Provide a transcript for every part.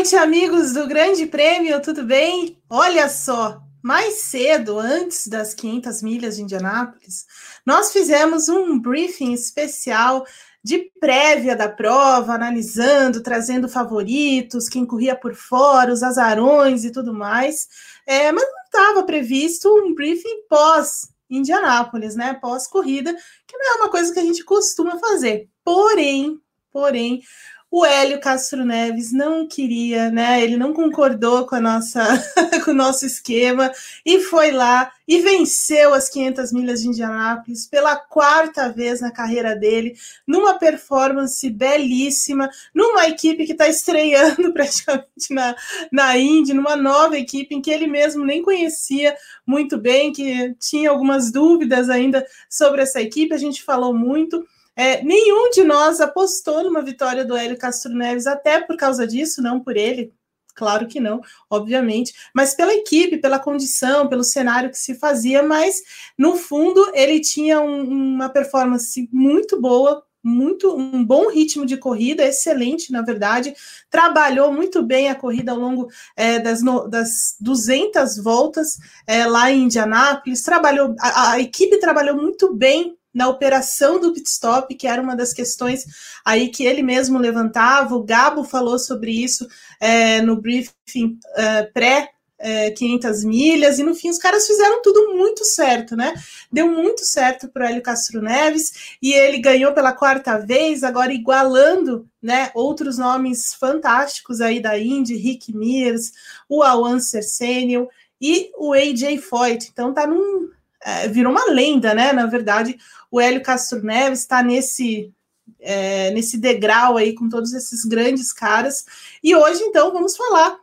Noite, amigos do Grande Prêmio, tudo bem? Olha só, mais cedo, antes das 500 milhas de Indianápolis, nós fizemos um briefing especial de prévia da prova, analisando, trazendo favoritos, quem corria por fora, os azarões e tudo mais. É, mas não estava previsto um briefing pós Indianápolis, né? Pós corrida, que não é uma coisa que a gente costuma fazer. Porém, porém, o Hélio Castro Neves não queria, né? Ele não concordou com a nossa, com o nosso esquema e foi lá e venceu as 500 milhas de Indianápolis pela quarta vez na carreira dele, numa performance belíssima, numa equipe que está estreando praticamente na, na Indy, numa nova equipe em que ele mesmo nem conhecia muito bem, que tinha algumas dúvidas ainda sobre essa equipe. A gente falou muito. É, nenhum de nós apostou numa vitória do Hélio Castro Neves, até por causa disso, não por ele, claro que não, obviamente, mas pela equipe, pela condição, pelo cenário que se fazia, mas no fundo ele tinha um, uma performance muito boa, muito um bom ritmo de corrida, excelente, na verdade, trabalhou muito bem a corrida ao longo é, das, no, das 200 voltas é, lá em Indianápolis, trabalhou, a, a equipe trabalhou muito bem na operação do pit stop, que era uma das questões aí que ele mesmo levantava. O Gabo falou sobre isso é, no briefing é, pré. É, 500 milhas, e no fim os caras fizeram tudo muito certo, né? Deu muito certo para o Hélio Castro Neves e ele ganhou pela quarta vez, agora igualando né, outros nomes fantásticos aí da Indy, Rick Mears, o Alan Cercenio e o AJ Foyt. Então tá num, é, virou uma lenda, né? Na verdade, o Hélio Castro Neves está nesse é, nesse degrau aí com todos esses grandes caras. E hoje, então, vamos falar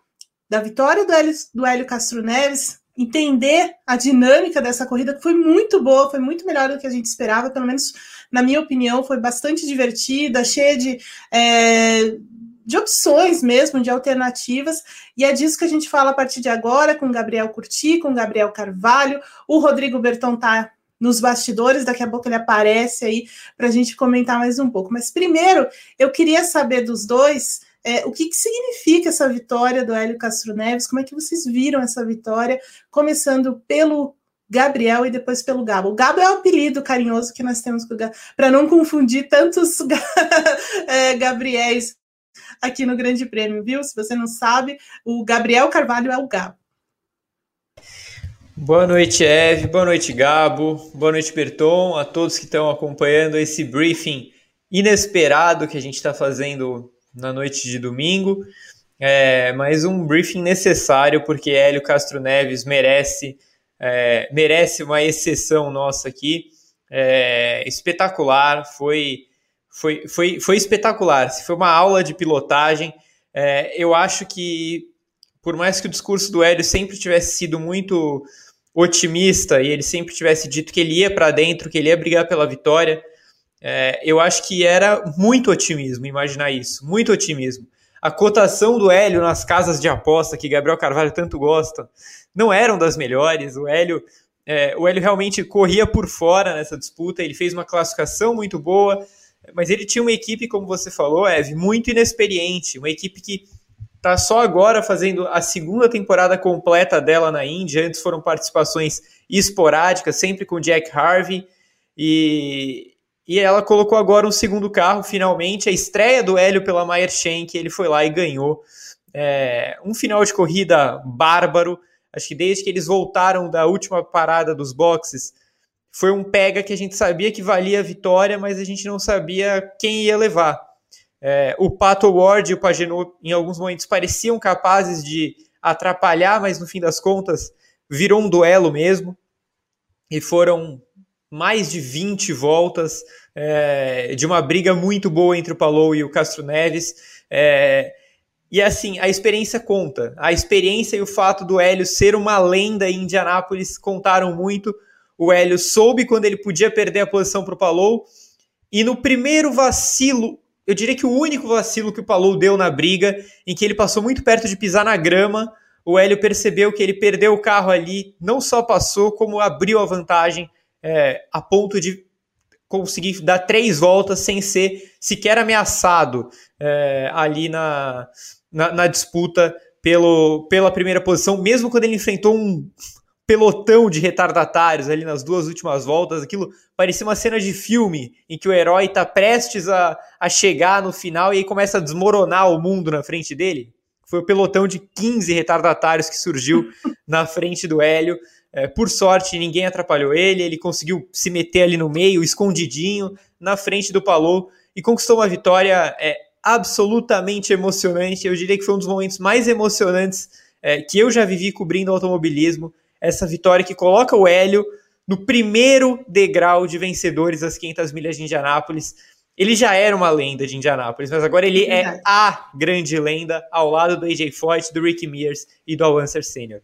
da vitória do Hélio, do Hélio Castro Neves, entender a dinâmica dessa corrida, que foi muito boa, foi muito melhor do que a gente esperava, pelo menos na minha opinião, foi bastante divertida, cheia de. É, de opções mesmo, de alternativas, e é disso que a gente fala a partir de agora com Gabriel Curti, com Gabriel Carvalho, o Rodrigo Berton tá nos bastidores, daqui a pouco ele aparece aí para a gente comentar mais um pouco. Mas primeiro, eu queria saber dos dois é, o que, que significa essa vitória do Hélio Castro Neves, como é que vocês viram essa vitória, começando pelo Gabriel e depois pelo Gabo. O Gabo é o apelido carinhoso que nós temos para não confundir tantos é, Gabriéis aqui no Grande Prêmio, viu? Se você não sabe, o Gabriel Carvalho é o Gabo. Boa noite, Eve. Boa noite, Gabo. Boa noite, Berton. A todos que estão acompanhando esse briefing inesperado que a gente está fazendo na noite de domingo. É, mas um briefing necessário porque Hélio Castro Neves merece, é, merece uma exceção nossa aqui. É, espetacular, foi, foi, foi, foi espetacular. Foi uma aula de pilotagem. É, eu acho que, por mais que o discurso do Hélio sempre tivesse sido muito otimista e ele sempre tivesse dito que ele ia para dentro, que ele ia brigar pela vitória, é, eu acho que era muito otimismo imaginar isso, muito otimismo. A cotação do Hélio nas casas de aposta que Gabriel Carvalho tanto gosta não eram das melhores. O Hélio, é, o Hélio realmente corria por fora nessa disputa. Ele fez uma classificação muito boa, mas ele tinha uma equipe, como você falou, Eve, muito inexperiente, uma equipe que Tá só agora fazendo a segunda temporada completa dela na Índia. Antes foram participações esporádicas, sempre com Jack Harvey. E, e ela colocou agora um segundo carro, finalmente. A estreia do Hélio pela Meyer Shank, ele foi lá e ganhou. É, um final de corrida bárbaro. Acho que desde que eles voltaram da última parada dos boxes, foi um pega que a gente sabia que valia a vitória, mas a gente não sabia quem ia levar. É, o Pato Ward e o Pagenot, em alguns momentos, pareciam capazes de atrapalhar, mas no fim das contas virou um duelo mesmo. E foram mais de 20 voltas é, de uma briga muito boa entre o Palou e o Castro Neves. É, e assim, a experiência conta. A experiência e o fato do Hélio ser uma lenda em Indianápolis contaram muito. O Hélio soube quando ele podia perder a posição para o Palou. E no primeiro vacilo eu diria que o único vacilo que o Palou deu na briga, em que ele passou muito perto de pisar na grama, o Hélio percebeu que ele perdeu o carro ali, não só passou, como abriu a vantagem é, a ponto de conseguir dar três voltas sem ser sequer ameaçado é, ali na, na, na disputa pelo, pela primeira posição, mesmo quando ele enfrentou um pelotão de retardatários ali nas duas últimas voltas, aquilo parecia uma cena de filme em que o herói está prestes a, a chegar no final e aí começa a desmoronar o mundo na frente dele. Foi o pelotão de 15 retardatários que surgiu na frente do Hélio. É, por sorte, ninguém atrapalhou ele, ele conseguiu se meter ali no meio, escondidinho, na frente do Palou e conquistou uma vitória é, absolutamente emocionante. Eu diria que foi um dos momentos mais emocionantes é, que eu já vivi cobrindo automobilismo essa vitória que coloca o Hélio no primeiro degrau de vencedores das 500 milhas de Indianápolis. Ele já era uma lenda de Indianápolis, mas agora ele é a grande lenda ao lado do AJ Foyt, do Ricky Mears e do Awancer Sr.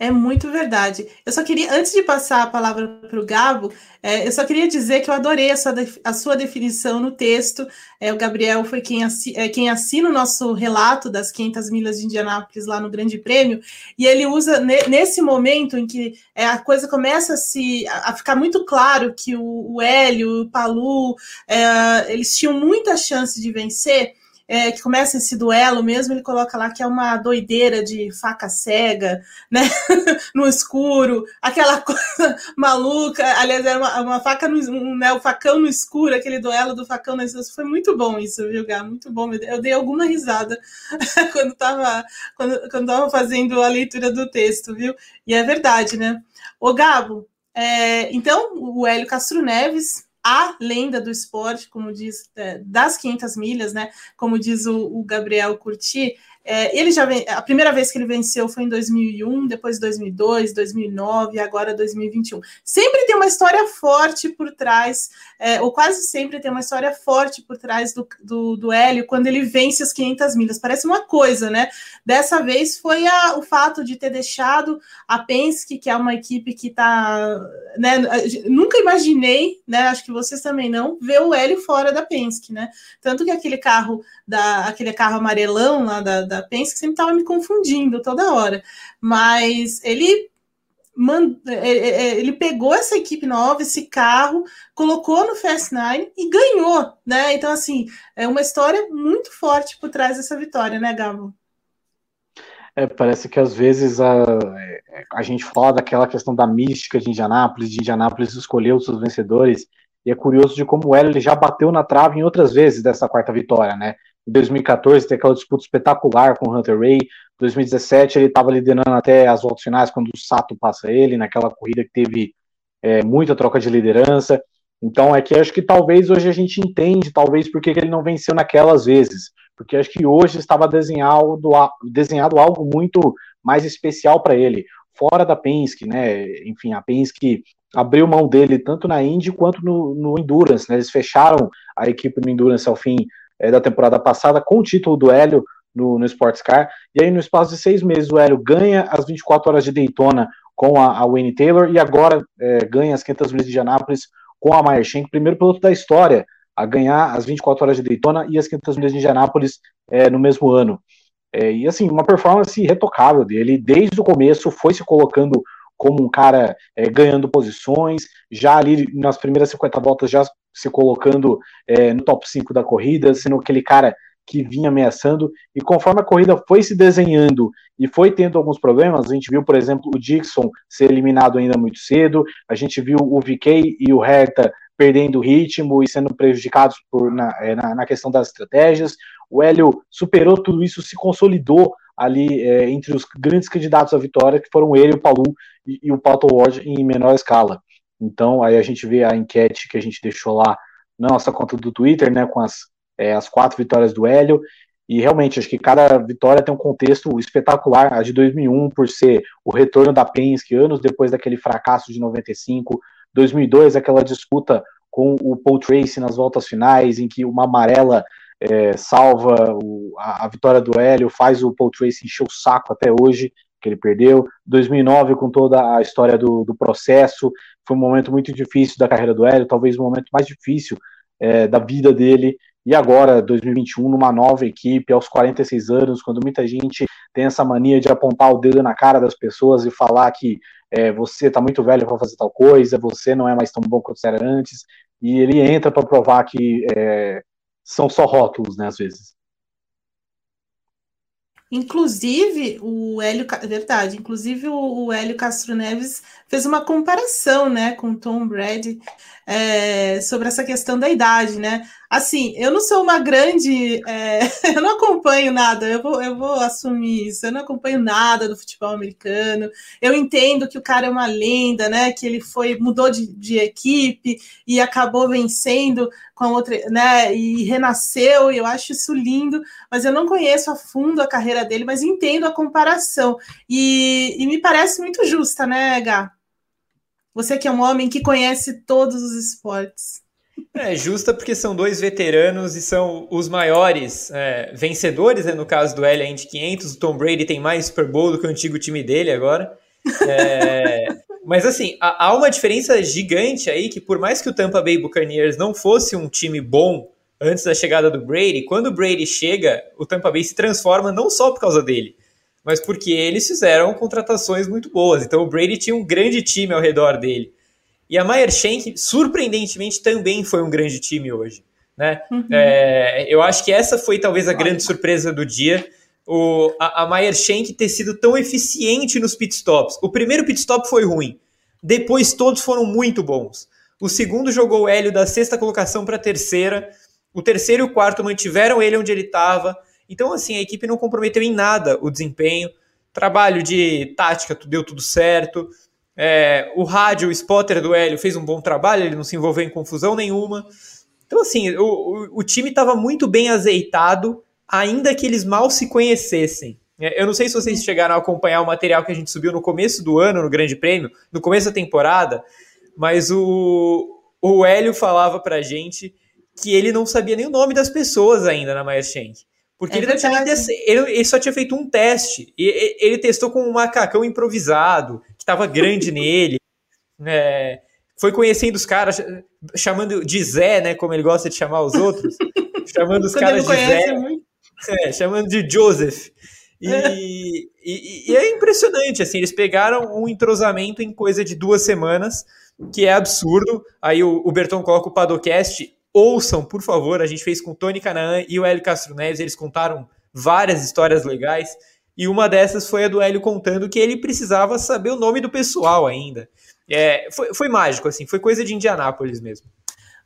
É muito verdade. Eu só queria, antes de passar a palavra para o Gabo, é, eu só queria dizer que eu adorei a sua, a sua definição no texto. É, o Gabriel foi quem, assi, é, quem assina o nosso relato das 500 milhas de Indianápolis lá no Grande Prêmio, e ele usa ne, nesse momento em que é, a coisa começa a, se, a, ficar muito claro que o, o Hélio, o Palu, é, eles tinham muita chance de vencer é, que começa esse duelo mesmo, ele coloca lá que é uma doideira de faca cega, né? no escuro, aquela coisa maluca. Aliás, era uma, uma faca no um, né, o facão no escuro, aquele duelo do facão no escuro. Foi muito bom isso, viu, Gá? Muito bom. Eu dei alguma risada quando estava quando, quando tava fazendo a leitura do texto, viu? E é verdade, né? Ô, Gabo, é, então, o Hélio Castro Neves a lenda do esporte, como diz, é, das 500 milhas, né? Como diz o, o Gabriel Curti, é, ele já vem, a primeira vez que ele venceu foi em 2001, depois 2002, 2009 e agora 2021. Sempre tem uma história forte por trás, é, ou quase sempre tem uma história forte por trás do, do, do Hélio quando ele vence as 500 milhas. Parece uma coisa, né? Dessa vez foi a, o fato de ter deixado a Penske, que é uma equipe que está. Né, nunca imaginei, né? Acho que vocês também não, ver o Hélio fora da Penske, né? Tanto que aquele carro, da, aquele carro amarelão lá da, da Penske sempre estava me confundindo toda hora. Mas ele é, é, é, ele pegou essa equipe nova, esse carro, colocou no Fast Nine e ganhou, né? Então, assim, é uma história muito forte por trás dessa vitória, né, Gabo? É, parece que às vezes a, a gente fala daquela questão da mística de Indianápolis, de Indianápolis escolher os seus vencedores, e é curioso de como Hélio já bateu na trave em outras vezes dessa quarta vitória, né? Em 2014 tem aquela disputa espetacular com o Hunter Ray. 2017 ele estava liderando até as voltas finais quando o Sato passa ele, naquela corrida que teve é, muita troca de liderança. Então é que acho que talvez hoje a gente entende, talvez porque ele não venceu naquelas vezes, porque acho que hoje estava desenhado, desenhado algo muito mais especial para ele, fora da Penske, né? Enfim, a Penske abriu mão dele tanto na Indy quanto no, no Endurance, né? Eles fecharam a equipe no Endurance ao fim é, da temporada passada com o título do Hélio no, no Sports Car. E aí, no espaço de seis meses, o Hélio ganha as 24 horas de Daytona com a, a Taylor e agora é, ganha as 500 milhas de Anápolis com a Meyer Shank, primeiro piloto da história a ganhar as 24 horas de Daytona e as 500 milhas de Indianápolis é, no mesmo ano. É, e assim, uma performance retocável dele, desde o começo foi se colocando como um cara é, ganhando posições, já ali nas primeiras 50 voltas já se colocando é, no top 5 da corrida, sendo aquele cara que vinha ameaçando, e conforme a corrida foi se desenhando e foi tendo alguns problemas, a gente viu, por exemplo, o Dixon ser eliminado ainda muito cedo, a gente viu o VK e o Herta perdendo ritmo e sendo prejudicados por, na, é, na, na questão das estratégias, o Hélio superou tudo isso, se consolidou ali é, entre os grandes candidatos à vitória, que foram ele, o Palu e, e o Pato Ward em menor escala. Então, aí a gente vê a enquete que a gente deixou lá na nossa conta do Twitter, né, com as, é, as quatro vitórias do Hélio, e realmente, acho que cada vitória tem um contexto espetacular. A de 2001, por ser o retorno da Penske, anos depois daquele fracasso de 95. 2002, aquela disputa com o Paul Tracy nas voltas finais, em que uma amarela é, salva o, a, a, vitória do Hélio, faz o Paul Tracy encher o saco até hoje, que ele perdeu. 2009, com toda a história do, do processo, foi um momento muito difícil da carreira do Hélio, talvez o momento mais difícil é, da vida dele. E agora, 2021, numa nova equipe, aos 46 anos, quando muita gente tem essa mania de apontar o dedo na cara das pessoas e falar que é, você está muito velho para fazer tal coisa, você não é mais tão bom quanto era antes, e ele entra para provar que é, são só rótulos, né, às vezes. Inclusive, o Hélio, verdade, inclusive o, Hélio Castro Neves fez uma comparação, né, com Tom Brady é, sobre essa questão da idade, né? Assim, eu não sou uma grande, é, eu não acompanho nada, eu vou, eu vou assumir isso, eu não acompanho nada do futebol americano. Eu entendo que o cara é uma lenda, né? Que ele foi, mudou de, de equipe e acabou vencendo com a outra, né? E renasceu, e eu acho isso lindo, mas eu não conheço a fundo a carreira dele, mas entendo a comparação. E, e me parece muito justa, né, Gá? Você que é um homem que conhece todos os esportes. É justa porque são dois veteranos e são os maiores é, vencedores, né, no caso do L Indy 500. O Tom Brady tem mais Super Bowl do que o antigo time dele agora. É, mas assim, há uma diferença gigante aí que por mais que o Tampa Bay Buccaneers não fosse um time bom antes da chegada do Brady, quando o Brady chega, o Tampa Bay se transforma não só por causa dele, mas porque eles fizeram contratações muito boas. Então o Brady tinha um grande time ao redor dele. E a Meyer Shank, surpreendentemente, também foi um grande time hoje. Né? Uhum. É, eu acho que essa foi talvez a grande surpresa do dia. O, a, a Meyer Shank ter sido tão eficiente nos pitstops. O primeiro pitstop foi ruim, depois todos foram muito bons. O segundo jogou o Hélio da sexta colocação para a terceira. O terceiro e o quarto mantiveram ele onde ele estava. Então, assim, a equipe não comprometeu em nada o desempenho. Trabalho de tática, deu tudo certo. É, o rádio, o spotter do Hélio fez um bom trabalho, ele não se envolveu em confusão nenhuma. Então, assim, o, o, o time estava muito bem azeitado, ainda que eles mal se conhecessem. É, eu não sei se vocês chegaram a acompanhar o material que a gente subiu no começo do ano, no Grande Prêmio, no começo da temporada, mas o, o Hélio falava pra gente que ele não sabia nem o nome das pessoas ainda na Maya Shank. Porque é ele, tinha, ele, ele, só tinha feito um teste. E, ele testou com um macacão improvisado estava grande nele. É, foi conhecendo os caras, chamando de Zé, né? Como ele gosta de chamar os outros. chamando os caras de Zé. É, chamando de Joseph. E, é. E, e, é impressionante, assim, eles pegaram um entrosamento em coisa de duas semanas, que é absurdo. Aí o, o Berton coloca o Padocast, ouçam, por favor, a gente fez com o Tony Canaan e o Hélio Castro Neves, eles contaram várias histórias legais. E uma dessas foi a do Hélio contando que ele precisava saber o nome do pessoal ainda. É, foi, foi mágico, assim, foi coisa de Indianápolis mesmo.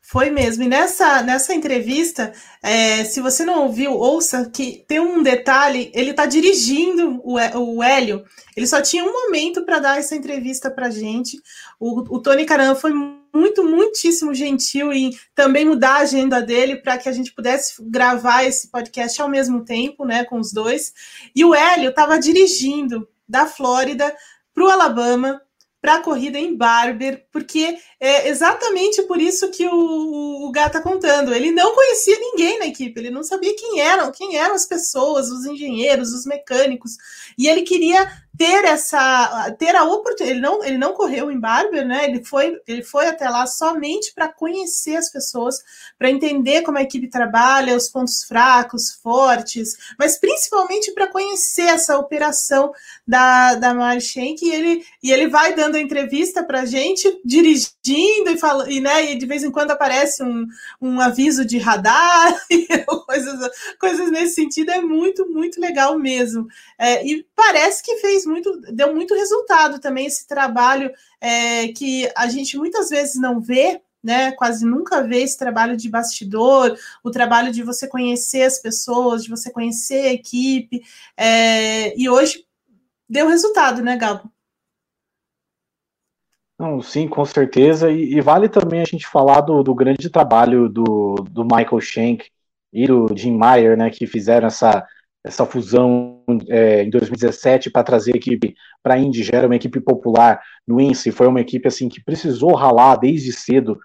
Foi mesmo. E nessa, nessa entrevista, é, se você não ouviu, ouça que tem um detalhe: ele está dirigindo o, o Hélio. Ele só tinha um momento para dar essa entrevista para gente. O, o Tony Caran foi muito, muitíssimo gentil em também mudar a agenda dele para que a gente pudesse gravar esse podcast ao mesmo tempo, né, com os dois. E o Hélio estava dirigindo da Flórida para o Alabama para a corrida em Barber, porque é exatamente por isso que o, o Gá está contando. Ele não conhecia ninguém na equipe, ele não sabia quem eram, quem eram as pessoas, os engenheiros, os mecânicos, e ele queria ter essa ter a oportunidade ele não ele não correu em Barber né? Ele foi ele foi até lá somente para conhecer as pessoas para entender como a equipe trabalha os pontos fracos fortes mas principalmente para conhecer essa operação da da Marshenk e ele e ele vai dando entrevista para gente dirigindo e fala e né e de vez em quando aparece um, um aviso de radar coisas coisas nesse sentido é muito muito legal mesmo é, e parece que fez muito, deu muito resultado também esse trabalho é, que a gente muitas vezes não vê, né? Quase nunca vê esse trabalho de bastidor, o trabalho de você conhecer as pessoas, de você conhecer a equipe. É, e hoje deu resultado, né, Gabo? Não, sim, com certeza. E, e, vale também a gente falar do, do grande trabalho do, do Michael Shank e do Jim Meyer, né, que fizeram essa essa fusão é, em 2017 para trazer a equipe para a Indy, era uma equipe popular no INSE, foi uma equipe assim que precisou ralar desde cedo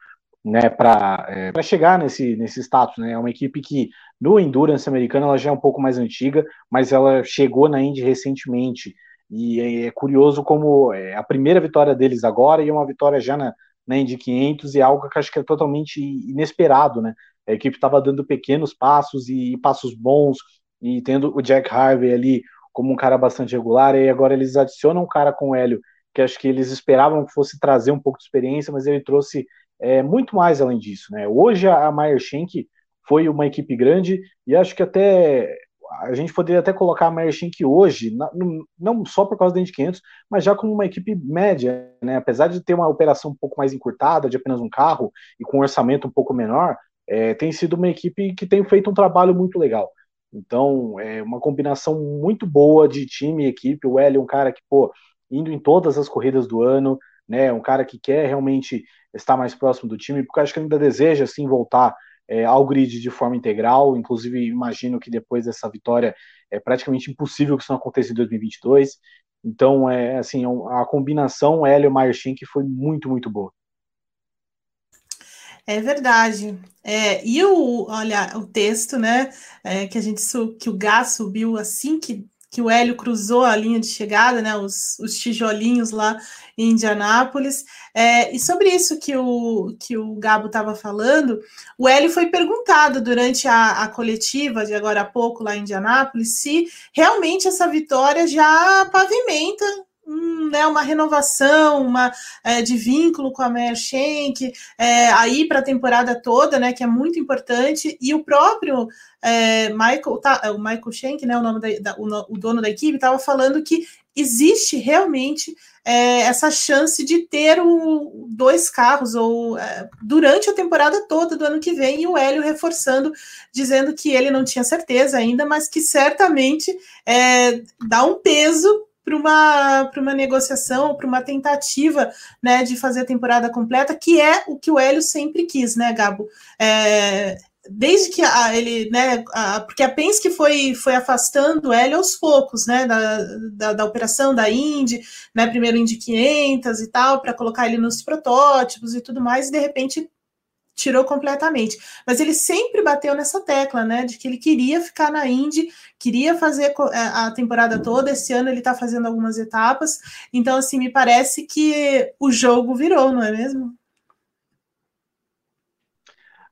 né, para é, chegar nesse, nesse status. Né? É uma equipe que no Endurance americano ela já é um pouco mais antiga, mas ela chegou na Indy recentemente. E é, é curioso como é a primeira vitória deles agora e uma vitória já na, na Indy 500 e algo que acho que é totalmente inesperado. Né? A equipe estava dando pequenos passos e passos bons, e tendo o Jack Harvey ali como um cara bastante regular, e agora eles adicionam um cara com o Hélio, que acho que eles esperavam que fosse trazer um pouco de experiência, mas ele trouxe é, muito mais além disso. Né? Hoje a Meyer Schenck foi uma equipe grande, e acho que até a gente poderia até colocar a Merchink hoje, não só por causa da Indy 500, mas já como uma equipe média, né? Apesar de ter uma operação um pouco mais encurtada, de apenas um carro e com um orçamento um pouco menor, é, tem sido uma equipe que tem feito um trabalho muito legal. Então, é uma combinação muito boa de time e equipe. O Hélio é um cara que, pô, indo em todas as corridas do ano, né? Um cara que quer realmente estar mais próximo do time, porque acho que ainda deseja, assim, voltar é, ao grid de forma integral. Inclusive, imagino que depois dessa vitória é praticamente impossível que isso não aconteça em 2022. Então, é assim, é a combinação Hélio Marchin que foi muito, muito boa. É verdade. É, e o, olha, o texto, né, é, que a gente que o Gás subiu assim que, que o Hélio cruzou a linha de chegada, né, os, os tijolinhos lá em Indianápolis. É, e sobre isso que o, que o Gabo estava falando, o Hélio foi perguntado durante a, a coletiva de agora a pouco lá em Indianápolis se realmente essa vitória já pavimenta um, né, uma renovação uma, é, de vínculo com a Meyer Schenck, é, aí para a temporada toda, né, que é muito importante, e o próprio é, Michael, tá, é, o Michael Schenck, né, o, nome da, da, o, o dono da equipe, estava falando que existe realmente é, essa chance de ter o, dois carros ou é, durante a temporada toda do ano que vem, e o Hélio reforçando, dizendo que ele não tinha certeza ainda, mas que certamente dá um peso para uma, uma negociação, para uma tentativa né, de fazer a temporada completa, que é o que o Hélio sempre quis, né, Gabo? É, desde que a, ele, né, a, porque a Penske foi, foi afastando Hélio aos poucos, né, da, da, da, operação da Indy, né, primeiro Indy 500 e tal, para colocar ele nos protótipos e tudo mais, e de repente tirou completamente. Mas ele sempre bateu nessa tecla, né, de que ele queria ficar na Indy, queria fazer é, a temporada toda. Esse ano ele está fazendo algumas etapas. Então, assim, me parece que o jogo virou, não é mesmo?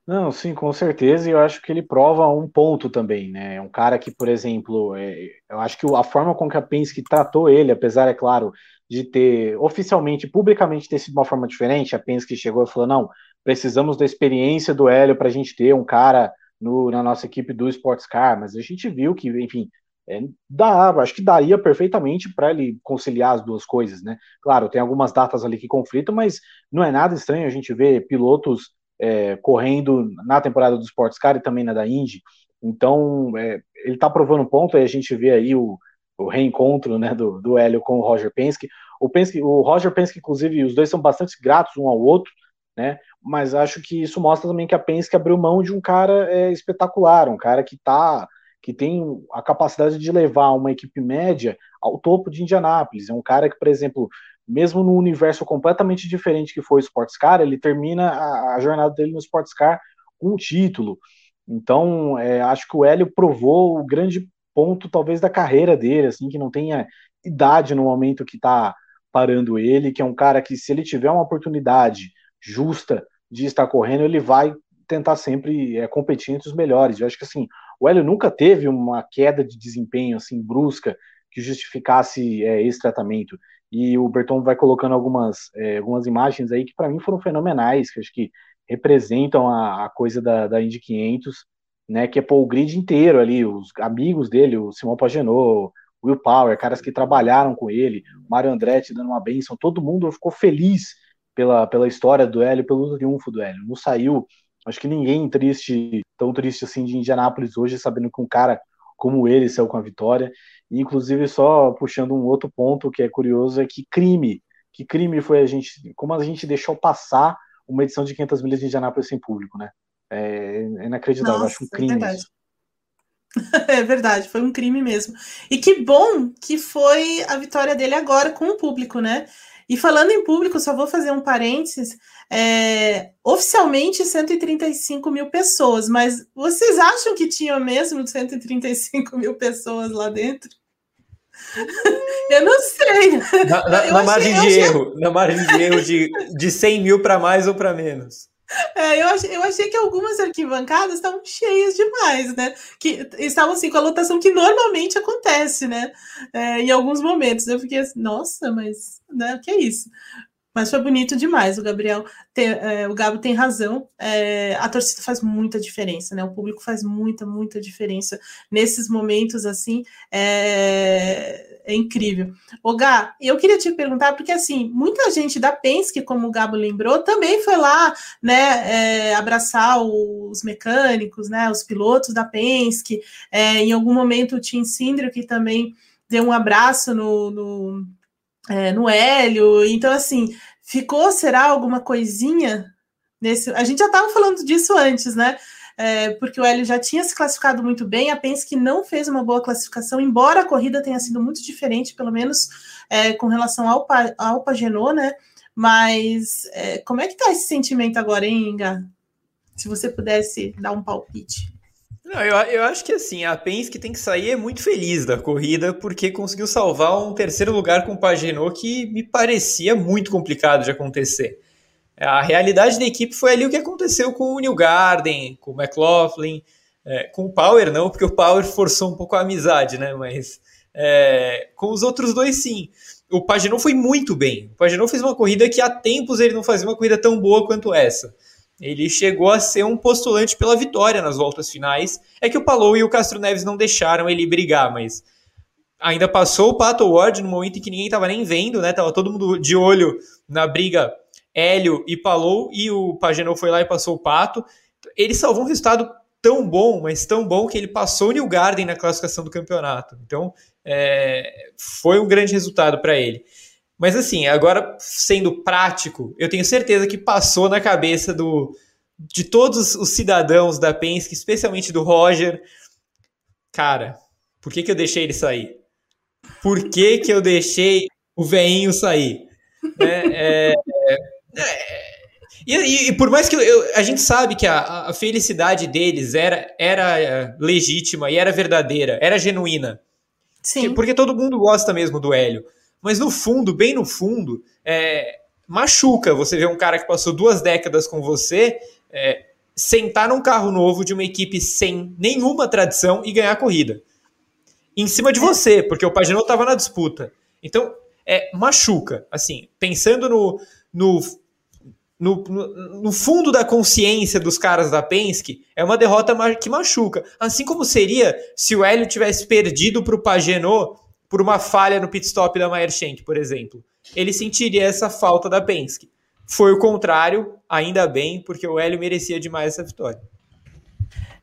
Não, sim, com certeza, e eu acho que ele prova um ponto também, né? É um cara que, por exemplo, é, eu acho que a forma com que a Penske tratou ele, apesar, é claro, de ter oficialmente, publicamente ter sido uma forma diferente, a Penske chegou e falou: não, precisamos da experiência do Hélio para a gente ter um cara no, na nossa equipe do Sports Car, mas a gente viu que, enfim, é, dá, acho que daria perfeitamente para ele conciliar as duas coisas, né? Claro, tem algumas datas ali que conflitam, mas não é nada estranho a gente ver pilotos é, correndo na temporada do Sports Car e também na da Indy. Então, é, ele está provando ponto, aí a gente vê aí o, o reencontro né, do, do Hélio com o Roger Penske. O, Penske. o Roger Penske, inclusive, os dois são bastante gratos um ao outro, né? Mas acho que isso mostra também que a Penske abriu mão de um cara é, espetacular, um cara que tá que tem a capacidade de levar uma equipe média ao topo de Indianápolis. É um cara que, por exemplo, mesmo no universo completamente diferente que foi o Sports Car, ele termina a, a jornada dele no Sports Car com um título. Então, é, acho que o Hélio provou o grande ponto, talvez, da carreira dele, assim, que não tenha idade no momento que está parando ele, que é um cara que, se ele tiver uma oportunidade justa de estar correndo, ele vai tentar sempre é, competir entre os melhores. Eu acho que assim, o Hélio nunca teve uma queda de desempenho assim brusca que justificasse é, esse tratamento. E o Berton vai colocando algumas, é, algumas imagens aí que para mim foram fenomenais, que acho que representam a, a coisa da, da Indy 500, né, que é pô, o grid inteiro ali, os amigos dele, o Simão Pagenot, Will Power, caras que trabalharam com ele, Mário Andretti dando uma benção, todo mundo ficou feliz pela, pela história do Hélio, pelo triunfo do Hélio. Não saiu, acho que ninguém triste, tão triste assim de Indianápolis hoje, sabendo que um cara como ele saiu com a vitória. E, inclusive, só puxando um outro ponto que é curioso, é que crime, que crime foi a gente, como a gente deixou passar uma edição de 500 milhas de Indianápolis sem público, né? É, é inacreditável, Nossa, acho um crime. É verdade. é verdade, foi um crime mesmo. E que bom que foi a vitória dele agora com o público, né? E falando em público, só vou fazer um parênteses. É, oficialmente 135 mil pessoas, mas vocês acham que tinha mesmo 135 mil pessoas lá dentro? Eu não sei. Na, na, na margem de achei... erro, na margem de erro de, de 100 mil para mais ou para menos. É, eu, achei, eu achei que algumas arquibancadas estavam cheias demais, né? Que estavam assim com a lotação que normalmente acontece, né? É, em alguns momentos. Eu fiquei assim, nossa, mas né, que é isso? Mas foi bonito demais. O Gabriel, tem, é, o Gabo tem razão. É, a torcida faz muita diferença, né? O público faz muita, muita diferença nesses momentos assim. É, é incrível. O Gá, eu queria te perguntar porque assim muita gente da Penske, como o Gabo lembrou, também foi lá, né? É, abraçar os mecânicos, né? Os pilotos da Penske. É, em algum momento o Tim Sindro que também deu um abraço no, no é, no Hélio. Então, assim, ficou, será alguma coisinha nesse. A gente já estava falando disso antes, né? É, porque o Hélio já tinha se classificado muito bem, a Penske não fez uma boa classificação, embora a corrida tenha sido muito diferente, pelo menos é, com relação ao, ao Pagenô, né? Mas é, como é que tá esse sentimento agora, hein, Inga? Se você pudesse dar um palpite. Não, eu, eu acho que assim, a Penske tem que sair é muito feliz da corrida, porque conseguiu salvar um terceiro lugar com o Pagenot que me parecia muito complicado de acontecer. A realidade da equipe foi ali o que aconteceu com o New Garden, com o McLaughlin, é, com o Power não, porque o Power forçou um pouco a amizade, né? Mas é, com os outros dois sim. O Pagenot foi muito bem. O Pagenot fez uma corrida que há tempos ele não fazia uma corrida tão boa quanto essa. Ele chegou a ser um postulante pela vitória nas voltas finais. É que o Palou e o Castro Neves não deixaram ele brigar, mas ainda passou o Pato Ward no momento em que ninguém estava nem vendo, né? Tava todo mundo de olho na briga Hélio e Palou e o Pagenot foi lá e passou o Pato. Ele salvou um resultado tão bom, mas tão bom que ele passou o New Garden na classificação do campeonato. Então, é, foi um grande resultado para ele. Mas assim, agora sendo prático, eu tenho certeza que passou na cabeça do de todos os cidadãos da Penske, especialmente do Roger. Cara, por que, que eu deixei ele sair? Por que, que eu deixei o veinho sair? Né? É, é, e, e, por mais que eu, eu, a gente sabe que a, a, felicidade deles era, era legítima e era verdadeira, era genuína. Sim. Porque todo mundo gosta mesmo do Hélio. Mas no fundo, bem no fundo, é, machuca você ver um cara que passou duas décadas com você é, sentar num carro novo de uma equipe sem nenhuma tradição e ganhar a corrida. Em cima de você, porque o Paginot estava na disputa. Então, é, machuca. Assim, pensando no, no, no, no, fundo da consciência dos caras da Penske, é uma derrota que machuca. Assim como seria se o Hélio tivesse perdido para o Pagenot por uma falha no pit stop da Meyer Shank, por exemplo. Ele sentiria essa falta da Penske. Foi o contrário, ainda bem, porque o Hélio merecia demais essa vitória.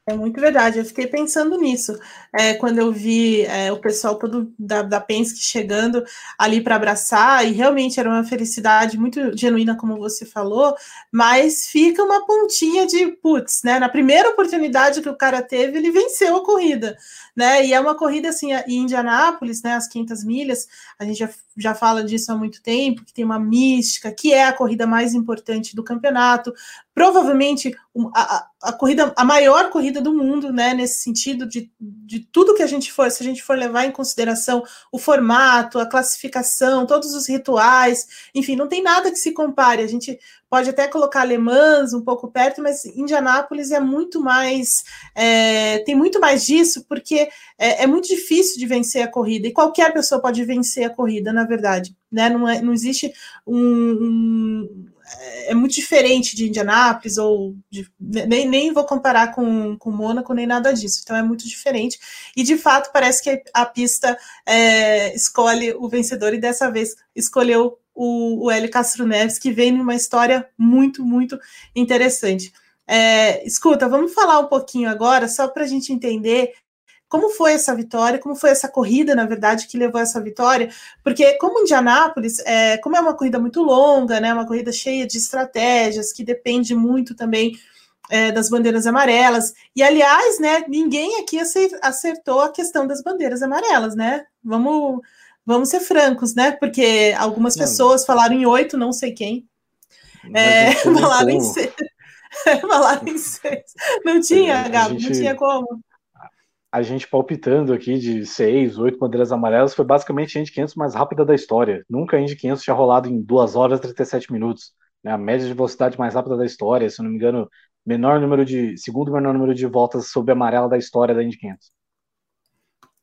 É muito verdade, eu fiquei pensando nisso. É, quando eu vi é, o pessoal todo da, da Penske chegando ali para abraçar, e realmente era uma felicidade muito genuína, como você falou, mas fica uma pontinha de putz, né? Na primeira oportunidade que o cara teve, ele venceu a corrida, né? E é uma corrida assim, em Indianápolis, né? As 500 milhas, a gente já, já fala disso há muito tempo, que tem uma mística, que é a corrida mais importante do campeonato, provavelmente a, a, corrida, a maior corrida do mundo, né? Nesse sentido de, de tudo que a gente for, se a gente for levar em consideração o formato, a classificação, todos os rituais, enfim, não tem nada que se compare. A gente pode até colocar alemãs um pouco perto, mas Indianápolis é muito mais, é, tem muito mais disso, porque é, é, muito difícil de vencer a corrida, e qualquer pessoa pode vencer a corrida, na verdade. Né? Não, é, não existe um, um é, é muito diferente de Indianápolis, ou de, nem, nem vou comparar com, com Mônaco, nem nada disso. Então é muito diferente. E de fato parece que a pista é, escolhe o vencedor, e dessa vez escolheu o, o Hélio Castro Neves, que vem numa história muito, muito interessante. É, escuta, vamos falar um pouquinho agora, só para a gente entender como foi essa vitória, como foi essa corrida, na verdade, que levou essa vitória, porque como Indianápolis, é, como é uma corrida muito longa, né, uma corrida cheia de estratégias, que depende muito também é, das bandeiras amarelas, e aliás, né, ninguém aqui acertou a questão das bandeiras amarelas, né, vamos, vamos ser francos, né, porque algumas não. pessoas falaram em oito, não sei quem, é, falaram em seis, falaram em seis, não tinha, Gabo, gente... não tinha como a gente palpitando aqui de seis, oito bandeiras amarelas foi basicamente a Indy 500 mais rápida da história. Nunca a Indy 500 tinha rolado em 2 horas e 37 minutos. Né? A média de velocidade mais rápida da história, se não me engano, menor número de segundo menor número de voltas sob amarela da história da Indy 500.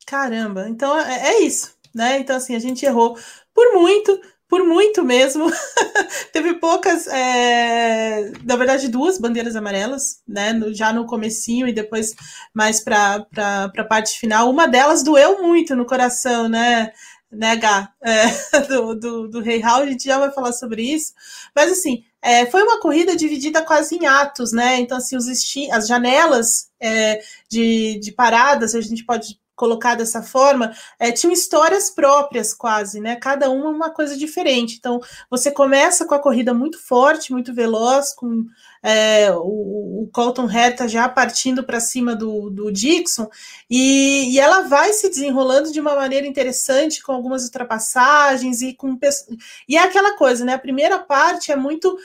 Caramba, então é, é isso, né? Então assim, a gente errou por muito, por muito mesmo. Teve poucas, é, na verdade, duas bandeiras amarelas, né? No, já no comecinho e depois mais para a parte final. Uma delas doeu muito no coração, né? Né, Gá? É, do, do, do Rei Hall, a gente já vai falar sobre isso. Mas assim, é, foi uma corrida dividida quase em atos, né? Então, assim, os as janelas é, de, de paradas, a gente pode colocar dessa forma, é, tinham histórias próprias quase, né? Cada uma uma coisa diferente. Então, você começa com a corrida muito forte, muito veloz, com é, o, o, Colton Herta já partindo para cima do, do Dixon, e, e, ela vai se desenrolando de uma maneira interessante, com algumas ultrapassagens e com. E é aquela coisa, né? A primeira parte é muito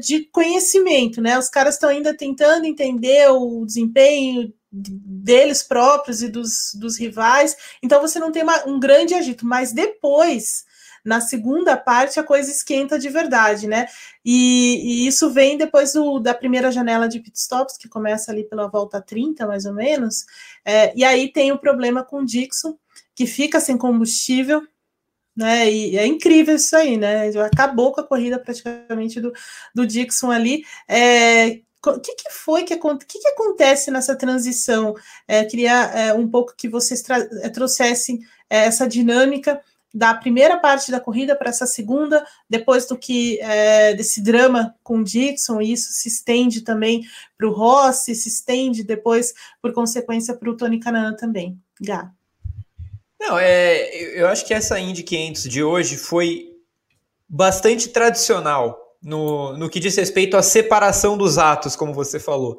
de conhecimento, né? Os caras estão ainda tentando entender o desempenho deles próprios e dos, dos rivais, então você não tem uma, um grande agito, mas depois, na segunda parte, a coisa esquenta de verdade, né? E, e isso vem depois do, da primeira janela de pitstops, que começa ali pela volta 30, mais ou menos, é, e aí tem o problema com o Dixon, que fica sem combustível, né? E é incrível isso aí, né? Acabou com a corrida praticamente do, do Dixon ali. É, o que, que, foi que, que, que acontece nessa transição? É, queria é, um pouco que vocês é, trouxessem é, essa dinâmica da primeira parte da corrida para essa segunda, depois do que é, desse drama com o Dixon, e isso se estende também para o Rossi, se estende depois, por consequência, para o Tony Canaan também. Gá. Não, é, eu acho que essa Indy 500 de hoje foi bastante tradicional no, no que diz respeito à separação dos atos, como você falou.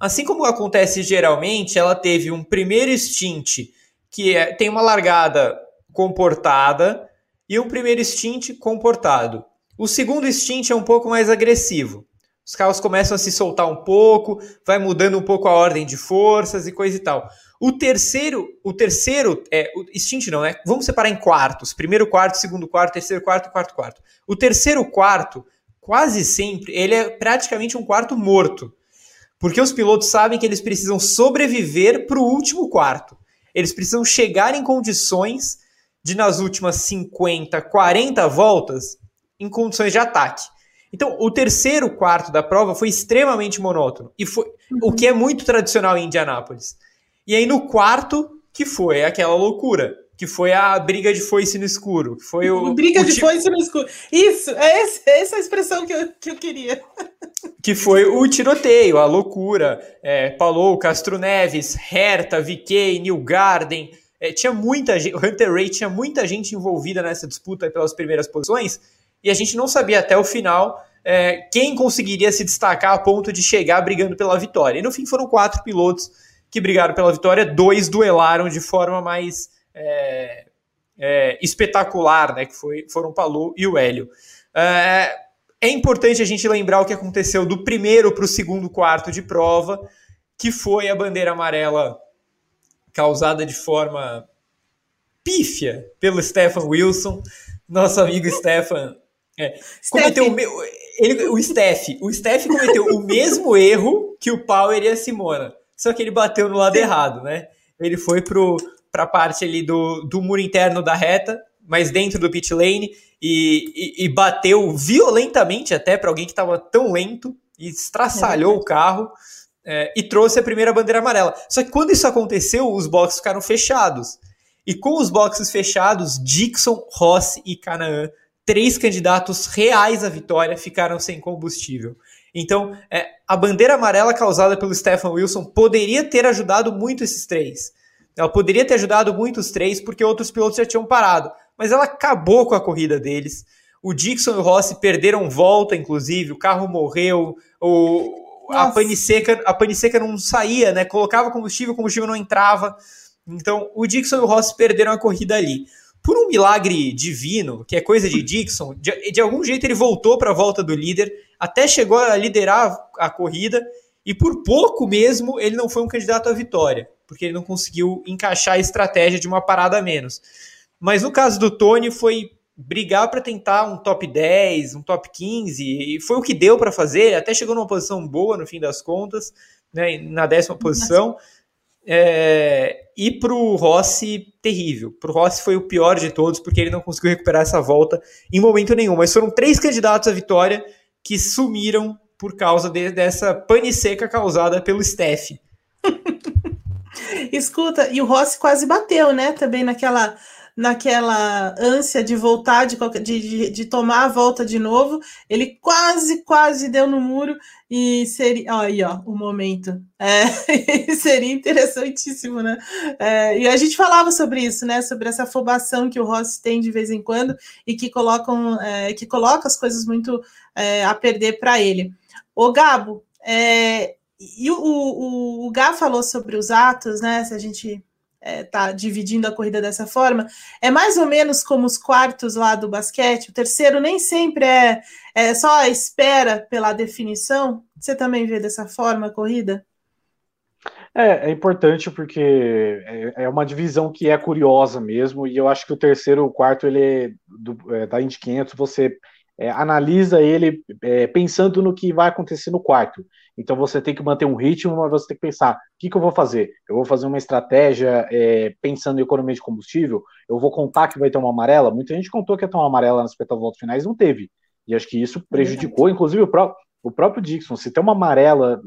Assim como acontece geralmente, ela teve um primeiro stint que é, tem uma largada comportada e um primeiro stint comportado. O segundo stint é um pouco mais agressivo. Os carros começam a se soltar um pouco, vai mudando um pouco a ordem de forças e coisa e tal. O terceiro, o terceiro, é, o stint não, né? Vamos separar em quartos. Primeiro quarto, segundo quarto, terceiro quarto, quarto quarto. O terceiro quarto quase sempre, ele é praticamente um quarto morto. Porque os pilotos sabem que eles precisam sobreviver para o último quarto. Eles precisam chegar em condições de, nas últimas 50, 40 voltas, em condições de ataque. Então, o terceiro quarto da prova foi extremamente monótono. E foi uhum. o que é muito tradicional em Indianápolis. E aí, no quarto, que foi aquela loucura que foi a briga de foice no escuro. Foi o, briga o de foice no escuro. Isso, é essa, é a expressão que eu, que eu queria. Que foi o tiroteio, a loucura. É, Palou, Castro Neves, Herta, VK, New Garden. É, tinha muita gente, o Hunter Ray tinha muita gente envolvida nessa disputa pelas primeiras posições e a gente não sabia até o final é, quem conseguiria se destacar a ponto de chegar brigando pela vitória. E no fim foram quatro pilotos que brigaram pela vitória, dois duelaram de forma mais é, é, espetacular, né? Que foi, foram o Palu e o Hélio. É, é importante a gente lembrar o que aconteceu do primeiro para o segundo quarto de prova, que foi a bandeira amarela causada de forma pífia pelo Stefan Wilson, nosso amigo Stefan. É, cometeu o, ele, o Steph, o Steph cometeu o mesmo erro que o Power e a Simona, só que ele bateu no lado errado, né? Ele foi pro, para a parte ali do, do muro interno da reta, mas dentro do pit lane, e, e, e bateu violentamente até para alguém que estava tão lento, e estraçalhou é o carro, é, e trouxe a primeira bandeira amarela. Só que quando isso aconteceu, os boxes ficaram fechados. E com os boxes fechados, Dixon, Rossi e Canaan, três candidatos reais à vitória, ficaram sem combustível. Então, é, a bandeira amarela causada pelo Stefan Wilson poderia ter ajudado muito esses três. Ela poderia ter ajudado muito os três, porque outros pilotos já tinham parado. Mas ela acabou com a corrida deles. O Dixon e o Rossi perderam volta, inclusive, o carro morreu, o, a pane, seca, a pane seca não saía, né? Colocava combustível, o combustível não entrava. Então, o Dixon e o Rossi perderam a corrida ali. Por um milagre divino, que é coisa de Dixon, de, de algum jeito ele voltou para a volta do líder, até chegou a liderar a corrida, e por pouco mesmo ele não foi um candidato à vitória porque ele não conseguiu encaixar a estratégia de uma parada a menos. Mas no caso do Tony foi brigar para tentar um top 10, um top 15, e foi o que deu para fazer, até chegou numa posição boa no fim das contas, né, na décima posição, É, e para o Rossi, terrível. Para o Rossi foi o pior de todos, porque ele não conseguiu recuperar essa volta em momento nenhum. Mas foram três candidatos à vitória que sumiram por causa de, dessa pane seca causada pelo Steph. Escuta, e o Rossi quase bateu, né? Também naquela naquela ânsia de voltar, de, de, de, tomar a volta de novo, ele quase, quase deu no muro e seria. Ó, aí, ó, o momento. É, seria interessantíssimo, né? É, e a gente falava sobre isso, né? Sobre essa afobação que o Rossi tem de vez em quando e que colocam, é, que coloca as coisas muito é, a perder para ele. Ô, Gabo, é, e o, o, o Gá falou sobre os atos, né? Se a gente está é, dividindo a corrida dessa forma, é mais ou menos como os quartos lá do basquete. O terceiro nem sempre é, é só a espera pela definição. Você também vê dessa forma a corrida? É, é importante porque é, é, uma divisão que é curiosa mesmo, e eu acho que o terceiro, o quarto, ele é, do, é, da Indy 500, você é, analisa ele é, pensando no que vai acontecer no quarto. Então você tem que manter um ritmo, mas você tem que pensar: o que, que eu vou fazer? Eu vou fazer uma estratégia é, pensando em economia de combustível? Eu vou contar que vai ter uma amarela? Muita gente contou que ia ter uma amarela nas voltas finais, não teve. E acho que isso prejudicou, inclusive, o, pró o próprio Dixon. Se tem uma amarela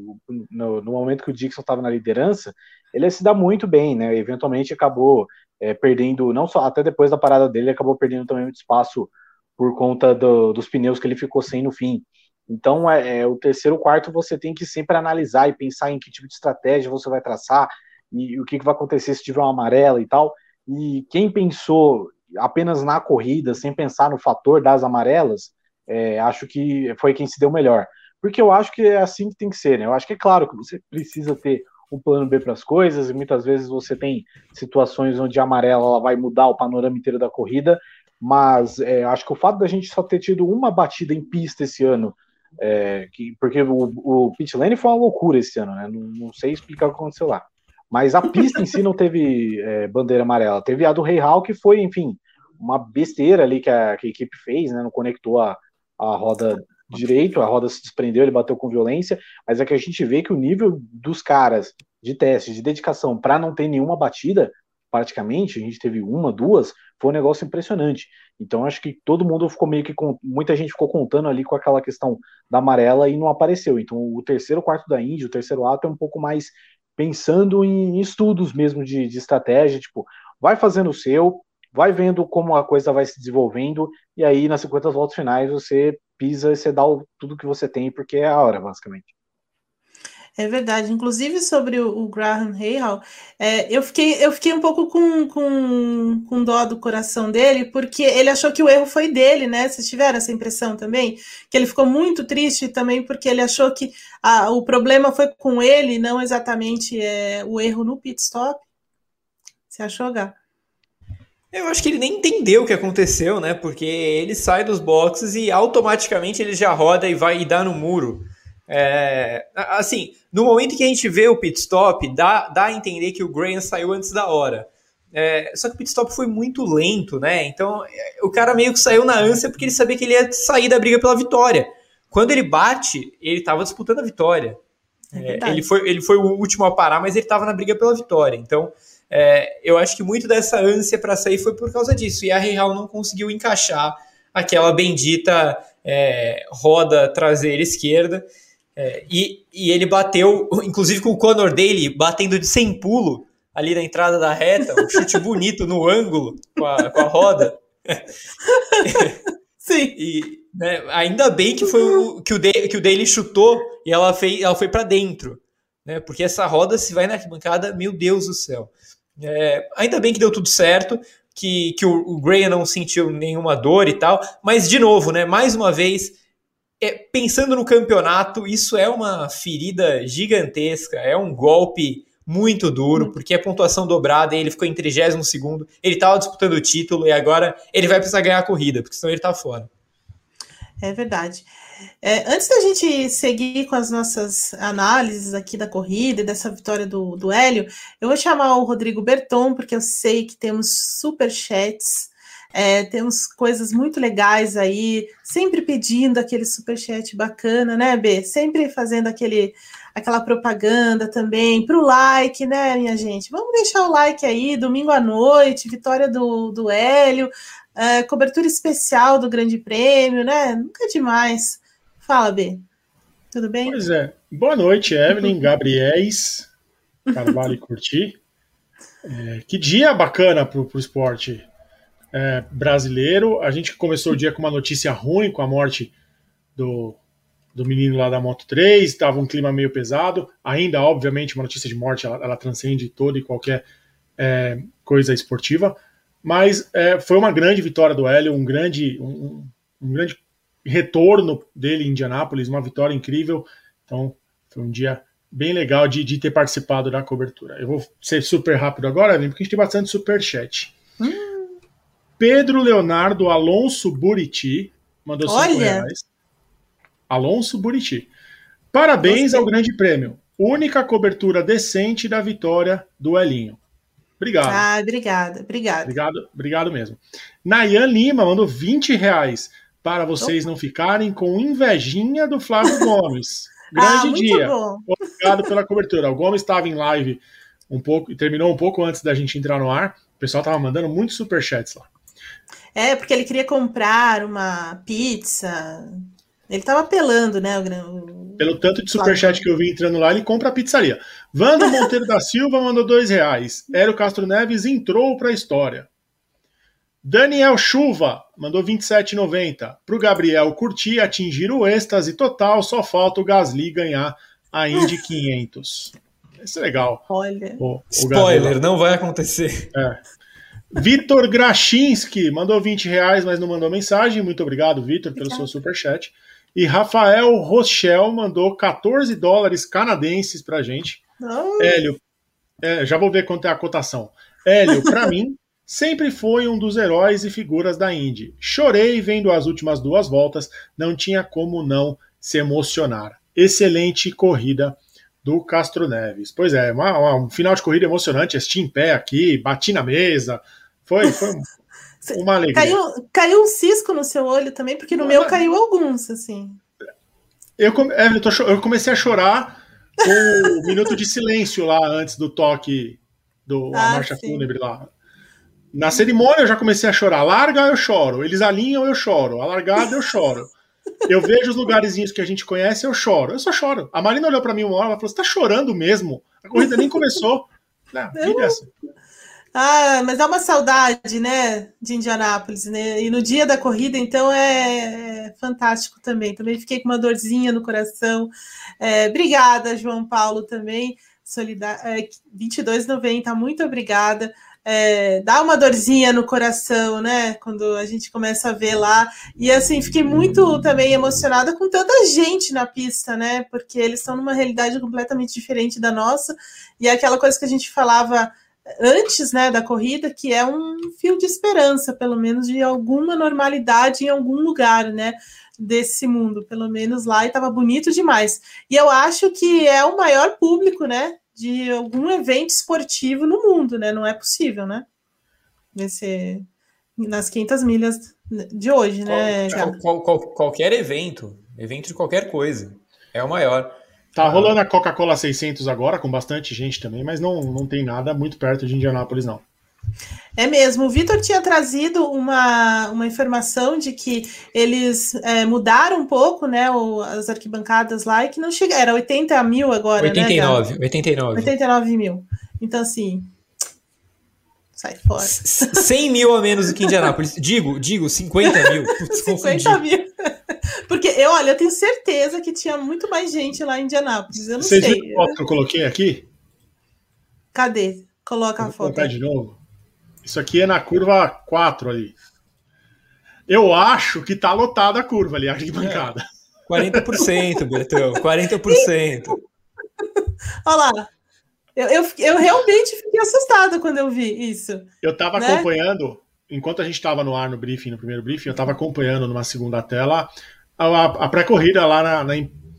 no, no momento que o Dixon estava na liderança, ele ia se dar muito bem, né? Eventualmente acabou é, perdendo, não só até depois da parada dele, acabou perdendo também muito espaço por conta do, dos pneus que ele ficou sem no fim. Então, é, é, o terceiro quarto você tem que sempre analisar e pensar em que tipo de estratégia você vai traçar e o que, que vai acontecer se tiver uma amarela e tal. E quem pensou apenas na corrida, sem pensar no fator das amarelas, é, acho que foi quem se deu melhor. Porque eu acho que é assim que tem que ser, né? Eu acho que é claro que você precisa ter um plano B para as coisas, e muitas vezes você tem situações onde a amarela ela vai mudar o panorama inteiro da corrida, mas é, acho que o fato da gente só ter tido uma batida em pista esse ano, é, que, porque o, o pit lane foi uma loucura esse ano, né? Não, não, sei explicar o que aconteceu lá. Mas a pista em si não teve é, bandeira amarela. Teve a do Rei Hall, que foi, enfim, uma besteira ali que a, que a equipe fez, né? Não conectou a, a roda direito, a roda se desprendeu, ele bateu com violência. Mas é que a gente vê que o nível dos caras de teste, de dedicação, para não ter nenhuma batida, praticamente, a gente teve uma, duas, foi um negócio impressionante. Então acho que todo mundo ficou meio que com, muita gente ficou contando ali com aquela questão da amarela e não apareceu. Então o terceiro quarto da Índia, o terceiro ato é um pouco mais pensando em estudos mesmo de, de estratégia, tipo, vai fazendo o seu, vai vendo como a coisa vai se desenvolvendo e aí nas 50 voltas finais você pisa e você dá o, tudo que você tem porque é a hora, basicamente. É verdade. Inclusive sobre o, o Graham Rahal, é, eu, fiquei, eu fiquei um pouco com, com, com dó do coração dele, porque ele achou que o erro foi dele, né? Vocês tiveram essa impressão também? Que ele ficou muito triste também porque ele achou que a, o problema foi com ele, não exatamente é, o erro no pit stop. Você achou, Gá? Eu acho que ele nem entendeu o que aconteceu, né? Porque ele sai dos boxes e automaticamente ele já roda e vai e dá no muro. É, assim, no momento que a gente vê o pit stop, dá, dá a entender que o Graham saiu antes da hora. É, só que o pit stop foi muito lento, né? Então o cara meio que saiu na ânsia porque ele sabia que ele ia sair da briga pela vitória. Quando ele bate, ele estava disputando a vitória. É é, ele, foi, ele foi o último a parar, mas ele estava na briga pela vitória. Então é, eu acho que muito dessa ânsia para sair foi por causa disso. E a Real não conseguiu encaixar aquela bendita é, roda traseira esquerda. É, e, e ele bateu, inclusive com o Conor Daly batendo de sem pulo ali na entrada da reta, um chute bonito no ângulo com a, com a roda. Sim. E né, ainda bem que foi o que o, Daly, que o Daly chutou e ela, fez, ela foi para dentro. Né, porque essa roda, se vai na arquibancada, meu Deus do céu. É, ainda bem que deu tudo certo, que, que o, o Graham não sentiu nenhuma dor e tal, mas de novo, né, mais uma vez, é, pensando no campeonato, isso é uma ferida gigantesca, é um golpe muito duro, porque é pontuação dobrada, ele ficou em 32 segundo, ele estava disputando o título e agora ele vai precisar ganhar a corrida, porque senão ele está fora. É verdade. É, antes da gente seguir com as nossas análises aqui da corrida e dessa vitória do, do Hélio, eu vou chamar o Rodrigo Berton, porque eu sei que temos super chats é, temos coisas muito legais aí, sempre pedindo aquele superchat bacana, né, B? Sempre fazendo aquele, aquela propaganda também, para o like, né, minha gente? Vamos deixar o like aí, domingo à noite, vitória do, do Hélio, uh, cobertura especial do Grande Prêmio, né? Nunca é demais. Fala, B. Tudo bem? Pois é. Boa noite, Evelyn, Gabriéis, Carvalho e Curti. É, que dia bacana para o esporte é, brasileiro. A gente começou o dia com uma notícia ruim, com a morte do, do menino lá da Moto 3, estava um clima meio pesado. Ainda, obviamente, uma notícia de morte ela, ela transcende toda e qualquer é, coisa esportiva. Mas é, foi uma grande vitória do Hélio, um grande, um, um grande retorno dele em Indianápolis, uma vitória incrível. Então, foi um dia bem legal de, de ter participado da cobertura. Eu vou ser super rápido agora, porque a gente tem bastante super chat. Hum. Pedro Leonardo Alonso Buriti mandou 5 reais. Alonso Buriti. Parabéns Gostei. ao Grande Prêmio. Única cobertura decente da vitória do Elinho. Obrigado. Ah, obrigada, obrigada. Obrigado, obrigado mesmo. Nayan Lima mandou 20 reais para vocês Opa. não ficarem com invejinha do Flávio Gomes. Grande ah, dia. Bom. Obrigado pela cobertura. O Gomes estava em live um pouco e terminou um pouco antes da gente entrar no ar. O pessoal estava mandando muitos superchats lá. É, porque ele queria comprar uma pizza. Ele estava apelando, né? O... Pelo tanto de superchat que eu vi entrando lá, ele compra a pizzaria. Vando Monteiro da Silva mandou dois reais. Hélio Castro Neves entrou para a história. Daniel Chuva mandou 27,90. Para o Gabriel curtir, atingir o êxtase total, só falta o Gasly ganhar a Indy 500. Isso é legal. Olha. O, o Spoiler, não vai acontecer. É. Vitor Grachinski mandou 20 reais, mas não mandou mensagem. Muito obrigado, Vitor, pelo seu superchat. E Rafael Rochel mandou 14 dólares canadenses pra gente. Oh. Hélio, é, já vou ver quanto é a cotação. Hélio, para mim, Sempre foi um dos heróis e figuras da Indy. Chorei vendo as últimas duas voltas, não tinha como não se emocionar. Excelente corrida do Castro Neves. Pois é, uma, uma, um final de corrida emocionante, assisti em pé aqui, bati na mesa. Foi, foi uma alegria. Caiu, caiu um cisco no seu olho também, porque no não, meu caiu alguns, assim. Eu, é, eu, tô, eu comecei a chorar com o minuto de silêncio lá antes do toque do ah, marcha sim. fúnebre lá. Na cerimônia eu já comecei a chorar. Larga, eu choro. Eles alinham, eu choro. Alargada, eu choro. Eu vejo os lugarzinhos que a gente conhece, eu choro. Eu só choro. A Marina olhou para mim uma hora e falou: Você tá chorando mesmo? A corrida nem começou. É assim. Ah, mas dá uma saudade, né, de Indianápolis, né? E no dia da corrida, então, é, é fantástico também. Também fiquei com uma dorzinha no coração. É, obrigada, João Paulo, também. Solidar... É, 22,90, muito obrigada é, dá uma dorzinha no coração, né? Quando a gente começa a ver lá. E assim, fiquei muito também emocionada com tanta gente na pista, né? Porque eles estão numa realidade completamente diferente da nossa. E é aquela coisa que a gente falava antes né, da corrida, que é um fio de esperança, pelo menos, de alguma normalidade em algum lugar, né? Desse mundo, pelo menos lá, e estava bonito demais. E eu acho que é o maior público, né? De algum evento esportivo no mundo, né? Não é possível, né? Nesse, nas 500 milhas de hoje, né? Qual, qual, qual, qualquer evento, evento de qualquer coisa, é o maior. Tá rolando a Coca-Cola 600 agora, com bastante gente também, mas não, não tem nada muito perto de Indianápolis, não. É mesmo. O Vitor tinha trazido uma, uma informação de que eles é, mudaram um pouco, né, o, as arquibancadas lá e que não chega. Era 80 mil agora, 89, né? 89. 89 mil. Então, assim. Sai fora. 100 mil a menos do que Indianápolis. Digo, digo, 50 mil. Putz, 50 mil. Porque eu, olha, eu tenho certeza que tinha muito mais gente lá em Indianápolis. Eu não Vocês sei. Vocês viram a foto que eu coloquei aqui? Cadê? Coloca a foto. Vou colocar de novo. Isso aqui é na curva 4 ali. Eu acho que tá lotada a curva ali, a arquibancada. É, 40%, Bertão, 40%. Olha lá. Eu, eu, eu, realmente fiquei assustada quando eu vi isso. Eu estava né? acompanhando, enquanto a gente estava no ar no briefing, no primeiro briefing, eu estava acompanhando numa segunda tela a, a, a pré-corrida lá na, na,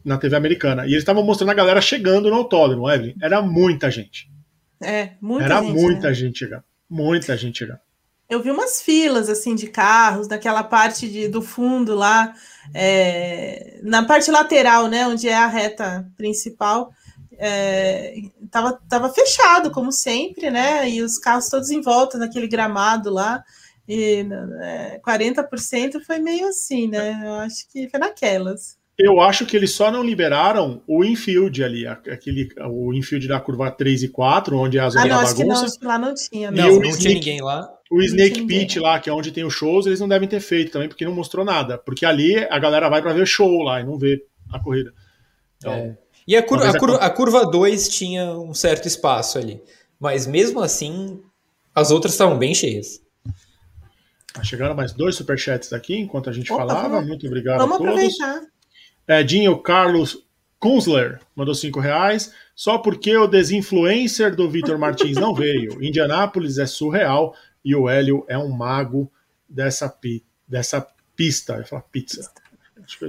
na, TV americana. E eles estavam mostrando a galera chegando no autódromo, Evelyn. Era muita gente. É, muita Era gente. Era muita né? gente chegando. Muita gente chegando. Eu vi umas filas assim de carros naquela parte de, do fundo lá, é, na parte lateral, né, onde é a reta principal. é, tava, tava fechado, como sempre, né? E os carros todos em volta naquele gramado lá. E é, 40% foi meio assim, né? Eu acho que foi naquelas. Eu acho que eles só não liberaram o infield ali, aquele, o infield da curva 3 e 4, onde é a zona ah, não, da bagunça. Acho que não, lá não tinha. Não, não, não tinha ninguém lá. O Snake Pit lá, que é onde tem os shows, eles não devem ter feito também, porque não mostrou nada. Porque ali a galera vai para ver show lá e não vê a corrida. Então, é. E a, cur a, curva, a curva 2 tinha um certo espaço ali. Mas mesmo assim, as outras estavam bem cheias. Tá chegando mais dois superchats aqui enquanto a gente Opa, falava. Vamos, Muito obrigado vamos a todos. Aproveitar. Edinho Carlos Kunzler mandou cinco reais. Só porque o desinfluencer do Vitor Martins não veio. Indianápolis é surreal e o Hélio é um mago dessa, pi dessa pista. Eu falo pizza.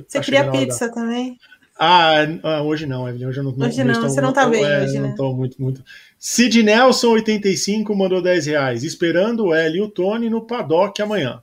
Você queria pizza também? Ah, ah, hoje não, Evelyn. Hoje eu não Hoje não, não você não tá bem é, hoje, né? Não tô muito, muito. Sid Nelson, 85, mandou 10 reais. Esperando o Hélio e o Tony no paddock amanhã.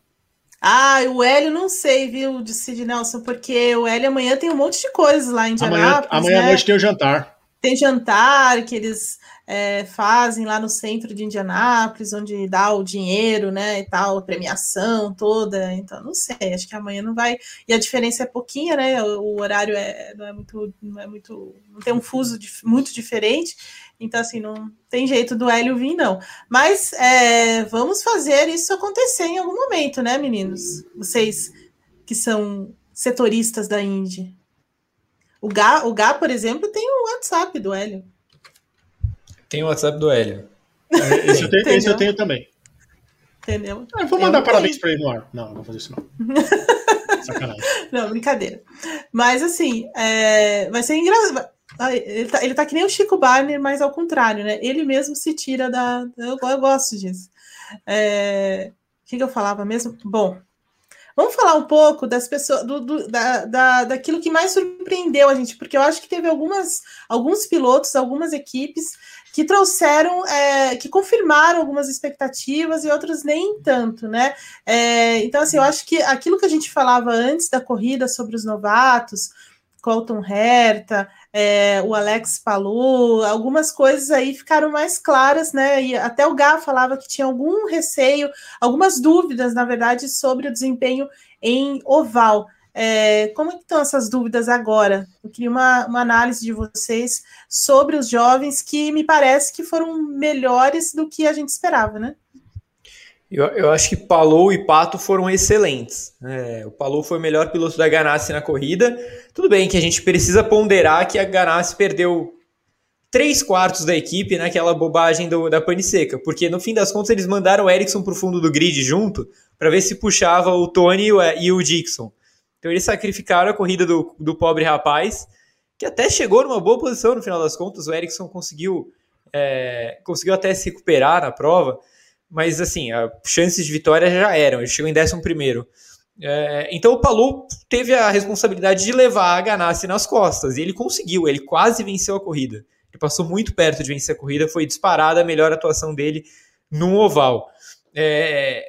Ah, o Hélio não sei, viu, de Sid Nelson, porque o Hélio amanhã tem um monte de coisas lá em Indianápolis. Amanhã, amanhã né? à noite tem o jantar. Tem jantar que eles é, fazem lá no centro de Indianápolis, onde dá o dinheiro, né, e tal, a premiação toda. Então, não sei, acho que amanhã não vai. E a diferença é pouquinha, né? O, horário é, não é muito, não é muito, não tem um fuso muito diferente. Então, assim, não tem jeito do Hélio vir, não. Mas é, vamos fazer isso acontecer em algum momento, né, meninos? Vocês que são setoristas da Indy. O Gá, o Gá, por exemplo, tem o WhatsApp do Hélio. Tem o WhatsApp do Hélio. É, esse, eu tenho, esse, eu tenho, também. Entendeu? Ah, vou mandar eu parabéns para ele no ar. Não, não vou fazer isso não. Sacanagem. Não, brincadeira. Mas assim, é... vai ser engraçado. Ele tá, ele tá que nem o Chico Barney, mas ao contrário, né? Ele mesmo se tira da. Eu, eu gosto disso. É... O que, que eu falava mesmo? Bom, Vamos falar um pouco das pessoas, do, do, da, da, daquilo que mais surpreendeu a gente, porque eu acho que teve algumas, alguns pilotos, algumas equipes que trouxeram, é, que confirmaram algumas expectativas e outras nem tanto, né? É, então, assim, eu acho que aquilo que a gente falava antes da corrida sobre os novatos, Colton Herta, é, o Alex Palu, algumas coisas aí ficaram mais claras, né? E até o Gá falava que tinha algum receio, algumas dúvidas, na verdade, sobre o desempenho em oval. É, como é estão essas dúvidas agora? Eu queria uma, uma, análise de vocês sobre os jovens que me parece que foram melhores do que a gente esperava, né? Eu, eu acho que Palou e Pato foram excelentes. É, o Palou foi o melhor piloto da Ganassi na corrida. Tudo bem que a gente precisa ponderar que a Ganassi perdeu três quartos da equipe naquela bobagem do, da pane seca, porque no fim das contas eles mandaram o Ericsson para o fundo do grid junto para ver se puxava o Tony e o, e o Dixon. Então eles sacrificaram a corrida do, do pobre rapaz, que até chegou numa boa posição no final das contas. O Ericsson conseguiu, é, conseguiu até se recuperar na prova mas assim, as chances de vitória já eram, ele chegou em 11 primeiro. É, então o Palou teve a responsabilidade de levar a Ganassi nas costas, e ele conseguiu, ele quase venceu a corrida. Ele passou muito perto de vencer a corrida, foi disparada a melhor atuação dele no oval. É,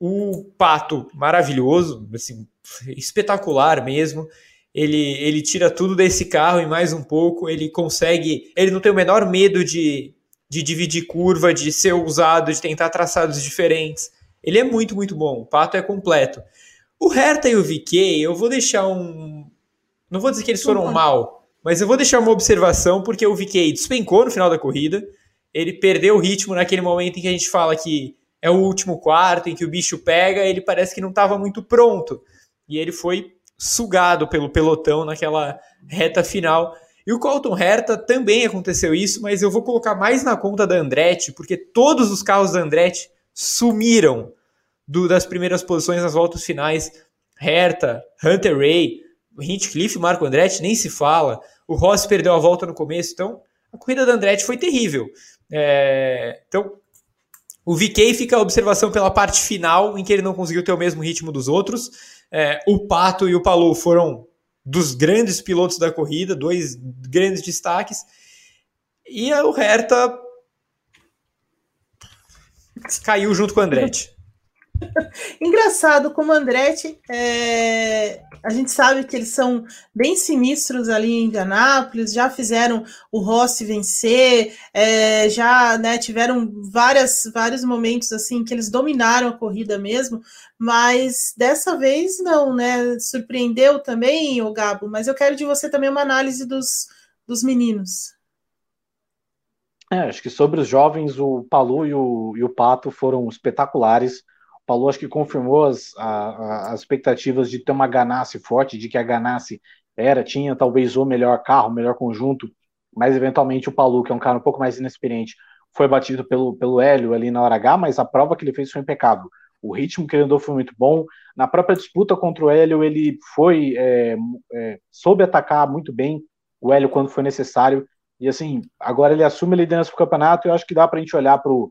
o Pato, maravilhoso, assim, espetacular mesmo. Ele, ele tira tudo desse carro e mais um pouco. Ele consegue. Ele não tem o menor medo de, de dividir curva, de ser usado, de tentar traçados diferentes. Ele é muito, muito bom. O Pato é completo. O Hertha e o VK, eu vou deixar um. Não vou dizer que eles foram mal, mas eu vou deixar uma observação, porque o VK despencou no final da corrida. Ele perdeu o ritmo naquele momento em que a gente fala que é o último quarto, em que o bicho pega, ele parece que não estava muito pronto. E ele foi sugado pelo pelotão naquela reta final. E o Colton Herta também aconteceu isso, mas eu vou colocar mais na conta da Andretti, porque todos os carros da Andretti sumiram do, das primeiras posições nas voltas finais. Herta, Hunter Ray, Hinchcliffe, Marco Andretti, nem se fala. O Ross perdeu a volta no começo, então a corrida da Andretti foi terrível. É, então, o VK fica a observação pela parte final, em que ele não conseguiu ter o mesmo ritmo dos outros. É, o Pato e o Palou foram dos grandes pilotos da corrida, dois grandes destaques. E o Hertha caiu junto com o Andretti. Engraçado, como Andretti, é, a gente sabe que eles são bem sinistros ali em Indianápolis, já fizeram o Rossi vencer, é, já né, tiveram várias, vários momentos assim que eles dominaram a corrida mesmo, mas dessa vez não, né? Surpreendeu também, o Gabo, mas eu quero de você também uma análise dos, dos meninos. É, acho que sobre os jovens, o Palu e o, e o Pato foram espetaculares. O Palu acho que confirmou as, a, as expectativas de ter uma Ganassi forte, de que a Ganassi era, tinha talvez o melhor carro, o melhor conjunto, mas eventualmente o Palu, que é um cara um pouco mais inexperiente, foi batido pelo, pelo Hélio ali na hora H, mas a prova que ele fez foi impecável. O ritmo que ele andou foi muito bom. Na própria disputa contra o Hélio, ele foi é, é, soube atacar muito bem o Hélio quando foi necessário. E assim, agora ele assume a liderança do campeonato e eu acho que dá para a gente olhar para o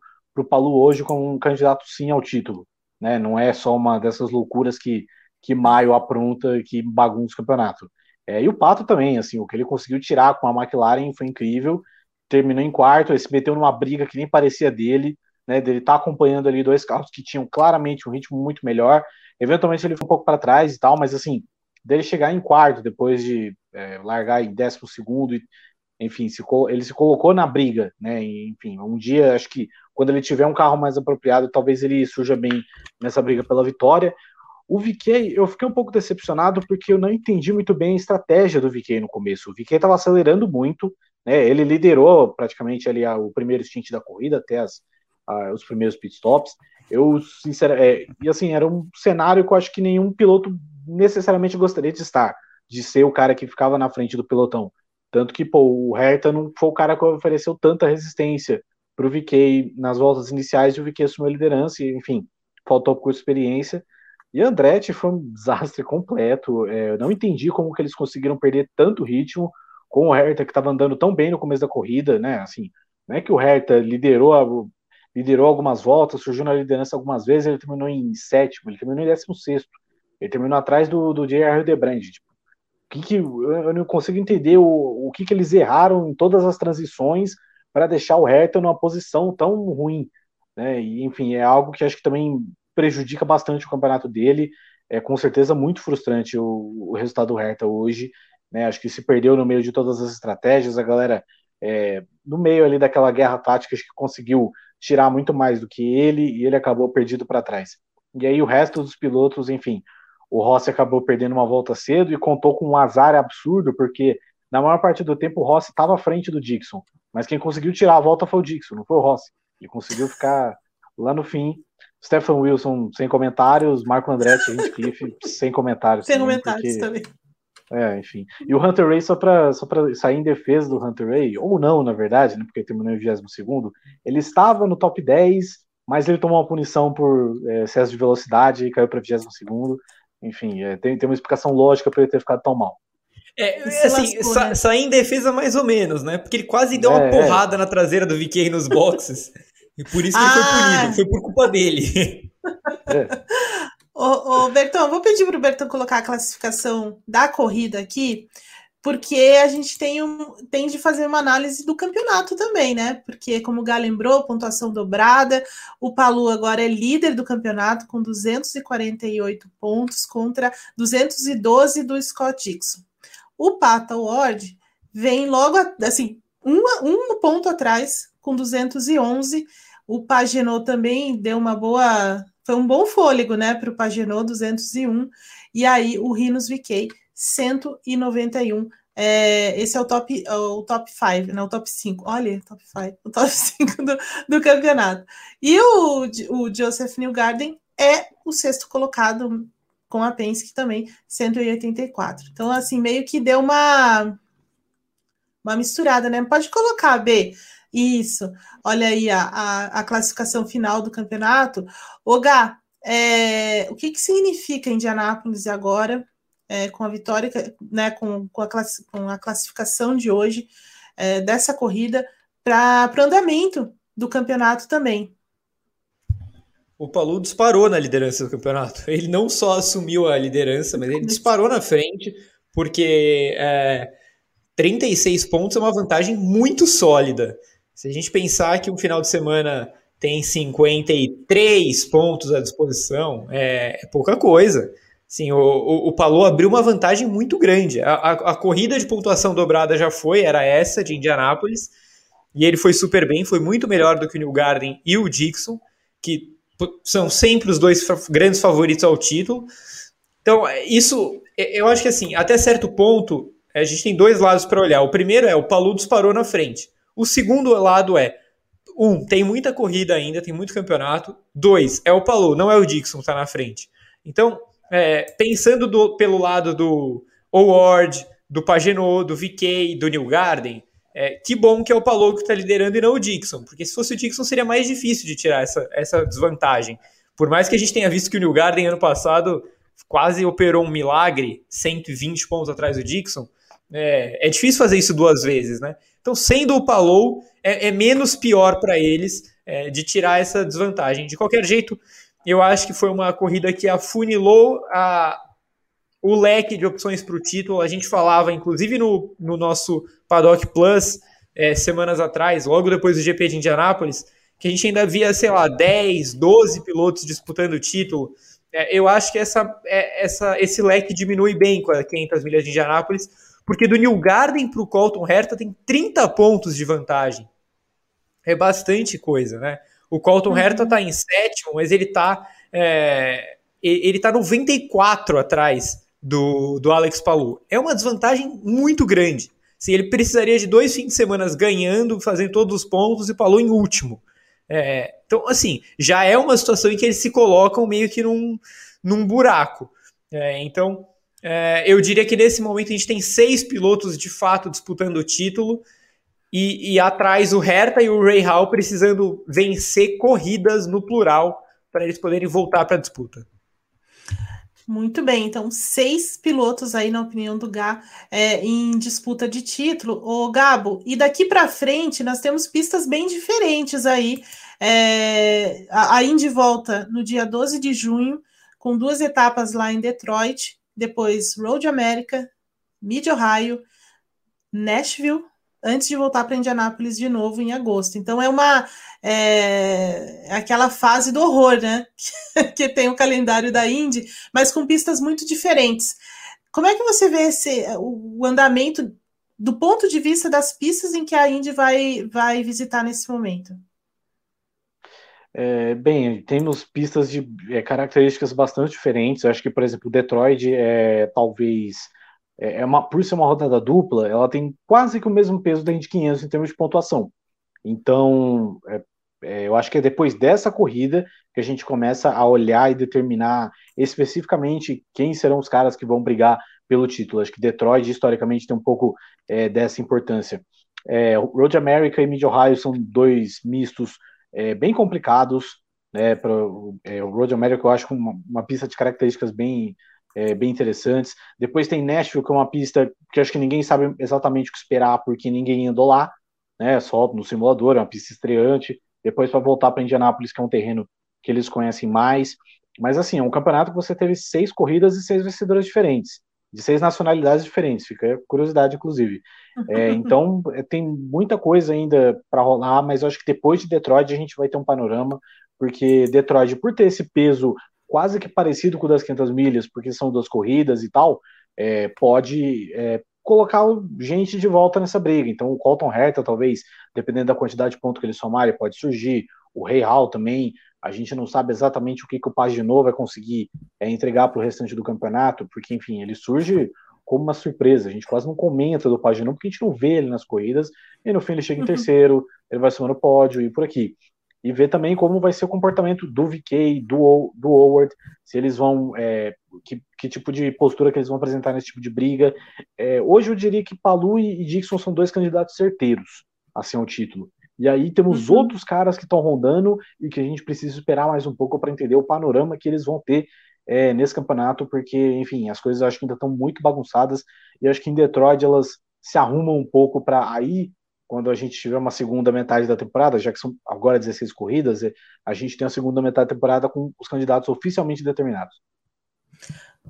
Palu hoje como um candidato sim ao título. Né? Não é só uma dessas loucuras que, que Maio apronta e que bagunça o campeonato. É, e o Pato também, assim, o que ele conseguiu tirar com a McLaren foi incrível. Terminou em quarto, ele se meteu numa briga que nem parecia dele, né? Dele tá acompanhando ali dois carros que tinham claramente um ritmo muito melhor. Eventualmente ele foi um pouco para trás e tal, mas assim, dele chegar em quarto depois de é, largar em décimo segundo enfim, se, ele se colocou na briga, né? Enfim, um dia, acho que quando ele tiver um carro mais apropriado, talvez ele surja bem nessa briga pela vitória. O VK, eu fiquei um pouco decepcionado porque eu não entendi muito bem a estratégia do VK no começo. O VK estava acelerando muito, né? Ele liderou praticamente ali o primeiro stint da corrida até as, a, os primeiros pitstops. Eu, sinceramente, é, e assim, era um cenário que eu acho que nenhum piloto necessariamente gostaria de estar, de ser o cara que ficava na frente do pelotão. Tanto que, pô, o Hertha não foi o cara que ofereceu tanta resistência para o VK nas voltas iniciais e o VK assumiu a liderança, e, enfim, faltou pouco experiência. E Andretti foi um desastre completo. É, eu não entendi como que eles conseguiram perder tanto ritmo com o Hertha, que estava andando tão bem no começo da corrida, né? Assim, não é que o Hertha liderou, a, liderou algumas voltas, surgiu na liderança algumas vezes, ele terminou em sétimo, ele terminou em décimo sexto. Ele terminou atrás do, do J.R. Debrand. Tipo, que, que eu não consigo entender o, o que, que eles erraram em todas as transições para deixar o Hertha numa posição tão ruim. Né? E, enfim, é algo que acho que também prejudica bastante o campeonato dele. É com certeza muito frustrante o, o resultado do Hertha hoje. Né? Acho que se perdeu no meio de todas as estratégias. A galera, é, no meio ali daquela guerra tática, que conseguiu tirar muito mais do que ele e ele acabou perdido para trás. E aí o resto dos pilotos, enfim, o Rossi acabou perdendo uma volta cedo e contou com um azar absurdo, porque na maior parte do tempo o Rossi estava à frente do Dixon, mas quem conseguiu tirar a volta foi o Dixon, não foi o Rossi. Ele conseguiu ficar lá no fim. Stephen Wilson sem comentários, Marco Andretti Cliff sem comentários. Sem também, comentários porque... também. É, enfim. E o Hunter Ray, só para só sair em defesa do Hunter Ray, ou não, na verdade, né, porque ele terminou em 22, ele estava no top 10, mas ele tomou uma punição por é, excesso de velocidade e caiu para 22. Enfim, é, tem, tem uma explicação lógica para ele ter ficado tão mal. É, assim, lascou, sa né? sair em defesa mais ou menos, né? Porque ele quase deu é, uma porrada é. na traseira do VK nos boxes. e por isso que ah. ele foi ah! punido. Foi por culpa dele. É. ô, ô, Bertão, vou pedir para o Bertão colocar a classificação da corrida aqui porque a gente tem, um, tem de fazer uma análise do campeonato também, né? Porque, como o Gá lembrou, pontuação dobrada, o Palu agora é líder do campeonato com 248 pontos contra 212 do Scott Dixon. O Pata Ward vem logo, assim, um, um ponto atrás, com 211. O Pagenot também deu uma boa. Foi um bom fôlego, né, para o Pagenot, 201. E aí o Rinos VK 191. É, esse é o top o top 5, né? O top 5. Olha, top 5, o top 5 do, do campeonato. E o, o Joseph Newgarden é o sexto colocado com a Penske também, 184. Então, assim, meio que deu uma uma misturada, né? Pode colocar, B. Isso. Olha aí a, a, a classificação final do campeonato. O Gá, é, o que, que significa Indianápolis agora é, com a vitória, né, com, com, a, com a classificação de hoje é, dessa corrida para o andamento do campeonato também. O Palu disparou na liderança do campeonato. Ele não só assumiu a liderança, mas ele disparou na frente, porque é, 36 pontos é uma vantagem muito sólida. Se a gente pensar que um final de semana tem 53 pontos à disposição, é, é pouca coisa. Sim, o, o, o Palou abriu uma vantagem muito grande. A, a, a, corrida de pontuação dobrada já foi, era essa de Indianápolis, e ele foi super bem, foi muito melhor do que o New Garden e o Dixon, que são sempre os dois grandes favoritos ao título. Então, isso, eu acho que assim, até certo ponto, a gente tem dois lados para olhar. O primeiro é o Palu disparou na frente. O segundo lado é um, tem muita corrida ainda, tem muito campeonato. Dois, é o Palu, não é o Dixon que está na frente. Então, é, pensando do, pelo lado do Howard, do Pagenot, do VK, do New Garden, é, que bom que é o Palu que está liderando e não o Dixon, porque se fosse o Dixon seria mais difícil de tirar essa, essa desvantagem. Por mais que a gente tenha visto que o New Garden ano passado quase operou um milagre, 120 pontos atrás do Dixon, é, é difícil fazer isso duas vezes, né? Então, sendo o Palou, é, é menos pior para eles é, de tirar essa desvantagem. De qualquer jeito, eu acho que foi uma corrida que afunilou a, o leque de opções para o título. A gente falava, inclusive no, no nosso Paddock Plus, é, semanas atrás, logo depois do GP de Indianápolis, que a gente ainda via, sei lá, 10, 12 pilotos disputando o título. É, eu acho que essa, é, essa, esse leque diminui bem com as 500 milhas de Indianápolis, porque do New Garden para o Colton Herta tem 30 pontos de vantagem. É bastante coisa, né? O Colton uhum. Herta está em sétimo, mas ele está é, ele tá 94 atrás do, do Alex Palu. É uma desvantagem muito grande. Sim, ele precisaria de dois fins de semana ganhando, fazendo todos os pontos e Palu em último. É, então, assim, já é uma situação em que eles se colocam meio que num, num buraco. É, então, é, eu diria que nesse momento a gente tem seis pilotos de fato disputando o título e, e atrás o Hertha e o Ray Hall precisando vencer corridas no plural para eles poderem voltar para a disputa. Muito bem, então seis pilotos aí, na opinião do Gá, é, em disputa de título. O Gabo, e daqui para frente nós temos pistas bem diferentes aí. É, Indy volta no dia 12 de junho, com duas etapas lá em Detroit, depois Road America, Mid Ohio, Nashville, antes de voltar para Indianápolis de novo em agosto. Então é uma é, é aquela fase do horror, né? que tem o calendário da Indy, mas com pistas muito diferentes. Como é que você vê esse, o andamento do ponto de vista das pistas em que a Indy vai, vai visitar nesse momento? É, bem, temos pistas de é, características bastante diferentes. Eu acho que, por exemplo, Detroit é talvez é, é uma, por ser uma rodada dupla, ela tem quase que o mesmo peso da Indy 500 em termos de pontuação. Então, é, é, eu acho que é depois dessa corrida que a gente começa a olhar e determinar especificamente quem serão os caras que vão brigar pelo título. Acho que Detroit, historicamente, tem um pouco é, dessa importância. É, Road America e Mid Ohio são dois mistos é, bem complicados, né, para é, o Road America eu acho uma, uma pista de características bem, é, bem interessantes. Depois tem Nashville, que é uma pista que acho que ninguém sabe exatamente o que esperar, porque ninguém andou lá, né, só no simulador, é uma pista estreante. Depois para voltar para Indianápolis, que é um terreno que eles conhecem mais. Mas assim, é um campeonato que você teve seis corridas e seis vencedoras diferentes de seis nacionalidades diferentes, fica curiosidade, inclusive. É, então, é, tem muita coisa ainda para rolar, mas eu acho que depois de Detroit a gente vai ter um panorama, porque Detroit, por ter esse peso quase que parecido com o das 500 milhas, porque são duas corridas e tal, é, pode é, colocar gente de volta nessa briga. Então, o Colton Herta, talvez, dependendo da quantidade de pontos que ele somar, pode surgir. O Rei Hall também, a gente não sabe exatamente o que, que o Paginot vai conseguir é, entregar para o restante do campeonato, porque, enfim, ele surge como uma surpresa. A gente quase não comenta do Paginot, porque a gente não vê ele nas corridas, e no fim ele chega em uhum. terceiro, ele vai somando pódio e por aqui. E ver também como vai ser o comportamento do VK, do, do Howard, se eles vão. É, que, que, tipo de postura que eles vão apresentar nesse tipo de briga. É, hoje eu diria que Palu e Dixon são dois candidatos certeiros a ser um título. E aí temos uhum. outros caras que estão rondando e que a gente precisa esperar mais um pouco para entender o panorama que eles vão ter é, nesse campeonato, porque, enfim, as coisas acho que ainda estão muito bagunçadas e acho que em Detroit elas se arrumam um pouco para aí, quando a gente tiver uma segunda metade da temporada, já que são agora 16 corridas, é, a gente tem a segunda metade da temporada com os candidatos oficialmente determinados.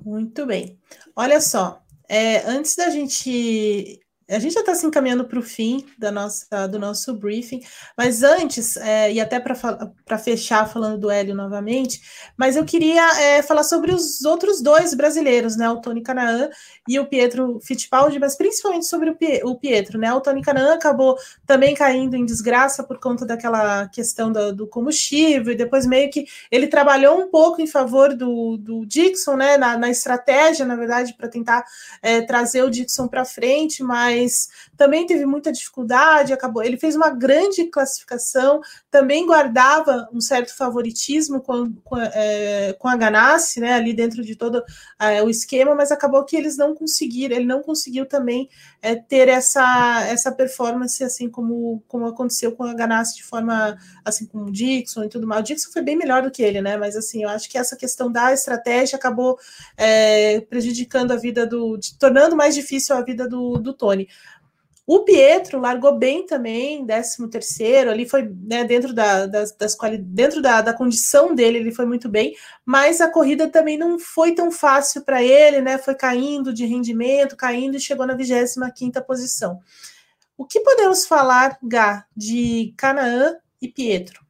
Muito bem. Olha só, é, antes da gente a gente já está se encaminhando para o fim da nossa, do nosso briefing, mas antes, é, e até para fechar falando do Hélio novamente, mas eu queria é, falar sobre os outros dois brasileiros, né? O Tony Canaan e o Pietro Fittipaldi, mas principalmente sobre o, Pietro, né? O Tony Canaan acabou também caindo em desgraça por conta daquela questão do, do combustível, e depois meio que ele trabalhou um pouco em favor do, do Dixon, né? Na, na estratégia, na verdade, para tentar é, trazer o Dixon para frente, mas mas também teve muita dificuldade, acabou. Ele fez uma grande classificação, também guardava um certo favoritismo com, com, é, com a Ganassi, né, ali dentro de todo é, o esquema, mas acabou que eles não conseguiram, ele não conseguiu também é, ter essa, essa performance assim como, como aconteceu com a Ganassi de forma assim com o Dixon e tudo mais. O Dixon foi bem melhor do que ele, né? Mas assim, eu acho que essa questão da estratégia acabou prejudicando a vida do, de, tornando mais difícil a vida do, do Tony. O Pietro largou bem também, 13 terceiro, ali foi né, dentro, da, das, das dentro da, da condição dele, ele foi muito bem, mas a corrida também não foi tão fácil para ele, né? Foi caindo de rendimento, caindo e chegou na 25 quinta posição. O que podemos falar, Gá, de Canaã e Pietro?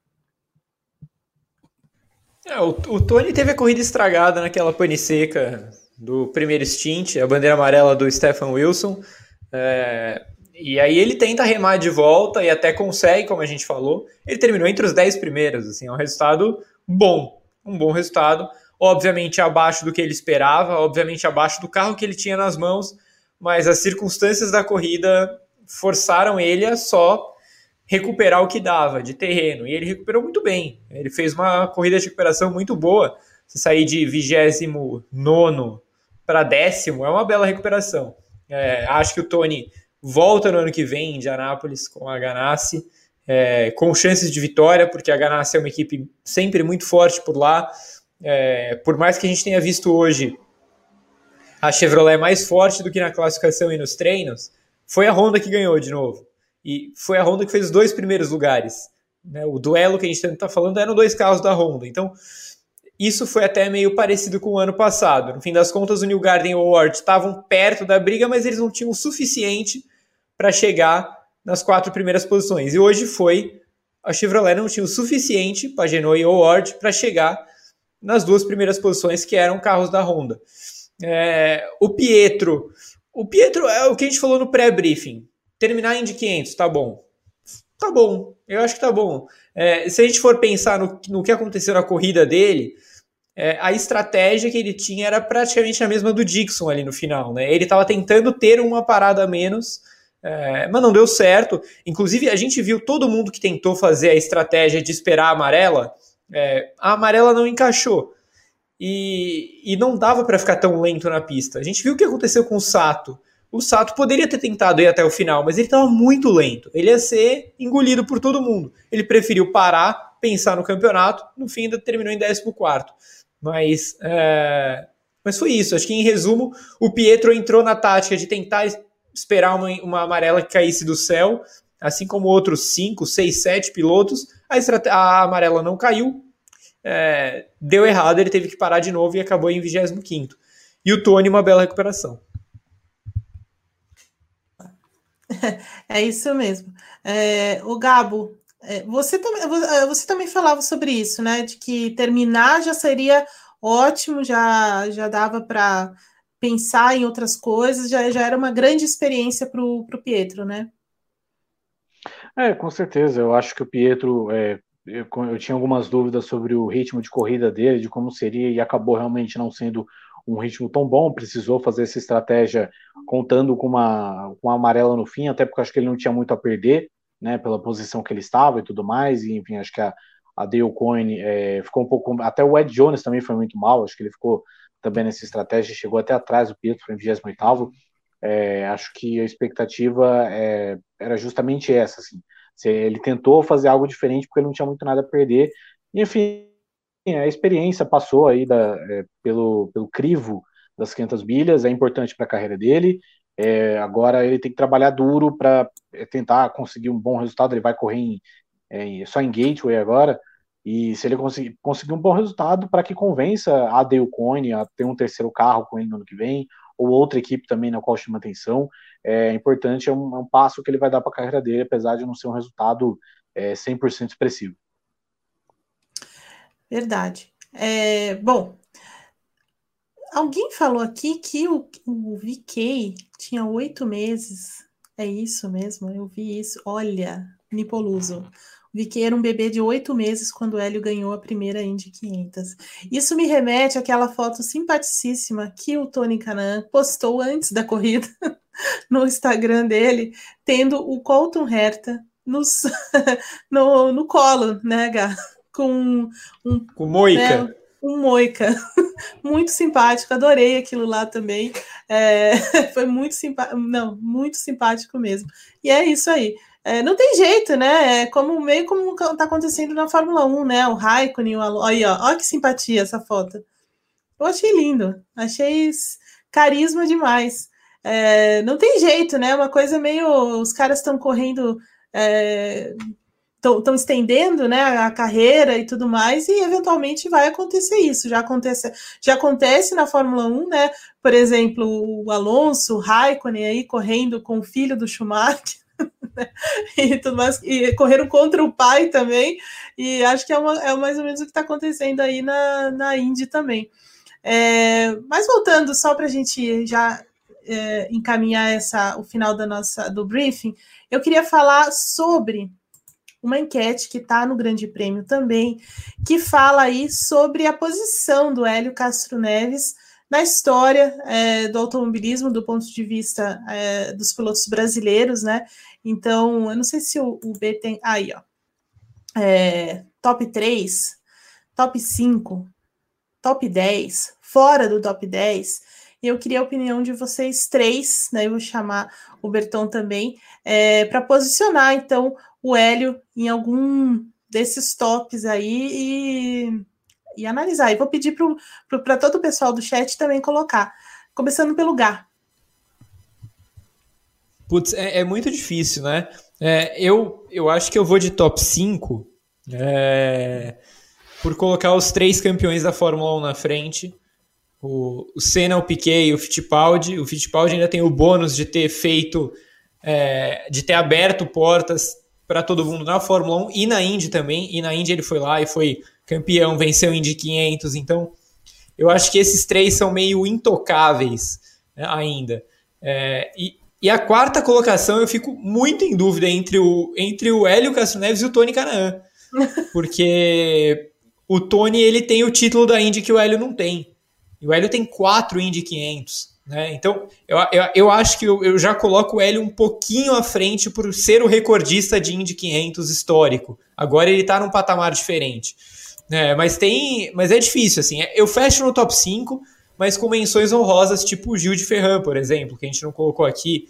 É, o, o Tony teve a corrida estragada naquela pane seca do primeiro stint, a bandeira amarela do Stefan Wilson. É, e aí ele tenta remar de volta e até consegue, como a gente falou. Ele terminou entre os 10 primeiros, assim, é um resultado bom, um bom resultado. Obviamente abaixo do que ele esperava, obviamente abaixo do carro que ele tinha nas mãos, mas as circunstâncias da corrida forçaram ele a só recuperar o que dava de terreno. E ele recuperou muito bem. Ele fez uma corrida de recuperação muito boa. Se sair de 29 para décimo é uma bela recuperação. É, acho que o Tony volta no ano que vem em Indianápolis com a Ganassi, é, com chances de vitória, porque a Ganassi é uma equipe sempre muito forte por lá. É, por mais que a gente tenha visto hoje a Chevrolet mais forte do que na classificação e nos treinos, foi a Honda que ganhou de novo. E foi a Honda que fez os dois primeiros lugares. Né? O duelo que a gente está falando eram dois carros da Honda. Então, isso foi até meio parecido com o ano passado. No fim das contas, o New Garden e o Ward estavam perto da briga, mas eles não tinham o suficiente para chegar nas quatro primeiras posições. E hoje foi a Chevrolet não tinha o suficiente, Pagenot e Ward, para chegar nas duas primeiras posições que eram carros da Honda. É, o Pietro, o Pietro é o que a gente falou no pré-briefing. Terminar em de 500, tá bom. Tá bom, eu acho que tá bom. É, se a gente for pensar no, no que aconteceu na corrida dele, é, a estratégia que ele tinha era praticamente a mesma do Dixon ali no final. Né? Ele estava tentando ter uma parada a menos é, mas não deu certo. Inclusive, a gente viu todo mundo que tentou fazer a estratégia de esperar a amarela, é, a amarela não encaixou. E, e não dava para ficar tão lento na pista. A gente viu o que aconteceu com o Sato. O Sato poderia ter tentado ir até o final, mas ele estava muito lento. Ele ia ser engolido por todo mundo. Ele preferiu parar, pensar no campeonato, no fim ainda terminou em 14. Mas, é, mas foi isso. Acho que, em resumo, o Pietro entrou na tática de tentar esperar uma, uma amarela que caísse do céu, assim como outros 5, 6, 7 pilotos. A, a amarela não caiu, é, deu errado, ele teve que parar de novo e acabou em 25. E o Tony, uma bela recuperação. É isso mesmo. É, o Gabo, é, você, também, é, você também falava sobre isso, né? De que terminar já seria ótimo, já, já dava para pensar em outras coisas, já, já era uma grande experiência para o Pietro, né? É, com certeza. Eu acho que o Pietro, é, eu, eu, tinha algumas dúvidas sobre o ritmo de corrida dele, de como seria, e acabou realmente não sendo um ritmo tão bom. Precisou fazer essa estratégia contando com uma, com uma amarela no fim, até porque acho que ele não tinha muito a perder, né, pela posição que ele estava e tudo mais. E enfim, acho que a, a Dale Coyne é, ficou um pouco. Até o Ed Jones também foi muito mal, acho que ele ficou também nessa estratégia, chegou até atrás do Pietro, foi em 28 é, acho que a expectativa é, era justamente essa, assim, ele tentou fazer algo diferente porque ele não tinha muito nada a perder, enfim, a experiência passou aí da, é, pelo, pelo crivo das 500 milhas, é importante para a carreira dele, é, agora ele tem que trabalhar duro para é, tentar conseguir um bom resultado, ele vai correr em, é, só em Gateway agora, e se ele conseguir, conseguir um bom resultado para que convença a Dale Coyne a ter um terceiro carro com ele no ano que vem, ou outra equipe também na qual chama atenção. É importante, é um, é um passo que ele vai dar para a carreira dele, apesar de não ser um resultado é, 100% expressivo. Verdade. É, bom, alguém falou aqui que o, o VK tinha oito meses. É isso mesmo? Eu vi isso. Olha, Nipoluso. Vi que era um bebê de oito meses quando o Hélio ganhou a primeira Indy 500. Isso me remete àquela foto simpaticíssima que o Tony Canan postou antes da corrida no Instagram dele, tendo o Colton Herta nos, no, no colo, né, Gá? Com um. Com moica. Né, um moica. muito simpático, adorei aquilo lá também. É, foi muito simpático, não, muito simpático mesmo. E é isso aí. É, não tem jeito, né? É como meio como está acontecendo na Fórmula 1, né? O Raikkonen, o Alonso. Aí, ó, olha que simpatia essa foto. Eu achei lindo, achei carisma demais. É, não tem jeito, né? Uma coisa meio. Os caras estão correndo. Estão estendendo né, a carreira e tudo mais, e eventualmente vai acontecer isso. Já acontece, já acontece na Fórmula 1, né? Por exemplo, o Alonso, o Raikkonen aí correndo com o filho do Schumacher. e tudo mais, e correram contra o pai também, e acho que é, uma, é mais ou menos o que está acontecendo aí na, na Indy também. É, mas voltando, só para a gente já é, encaminhar essa, o final da nossa, do briefing, eu queria falar sobre uma enquete que está no Grande Prêmio também, que fala aí sobre a posição do Hélio Castro Neves na história é, do automobilismo do ponto de vista é, dos pilotos brasileiros, né? Então, eu não sei se o, o B tem. Aí, ó. É, top 3, top 5, top 10, fora do top 10. E eu queria a opinião de vocês três, né? Eu vou chamar o Berton também, é, para posicionar, então, o Hélio em algum desses tops aí e e analisar. E vou pedir para todo o pessoal do chat também colocar. Começando pelo Gá. Putz, é, é muito difícil, né? É, eu, eu acho que eu vou de top 5 é, por colocar os três campeões da Fórmula 1 na frente. O, o Senna, o Piquet e o Fittipaldi. O Fittipaldi ainda tem o bônus de ter feito, é, de ter aberto portas para todo mundo na Fórmula 1 e na Indy também. E na Indy ele foi lá e foi campeão, venceu o Indy 500, então eu acho que esses três são meio intocáveis né, ainda. É, e, e, a quarta colocação eu fico muito em dúvida entre o, entre o Hélio Castro Neves e o Tony Canaan, porque o Tony ele tem o título da Indy que o Hélio não tem. E o Hélio tem quatro Indy 500. Né? Então, eu, eu, eu acho que eu, eu, já coloco o Hélio um pouquinho à frente por ser o recordista de Indy 500 histórico. Agora ele está num patamar diferente. É, mas tem. Mas é difícil, assim. É, eu fecho no top 5, mas com menções honrosas, tipo o Gil de Ferran, por exemplo, que a gente não colocou aqui.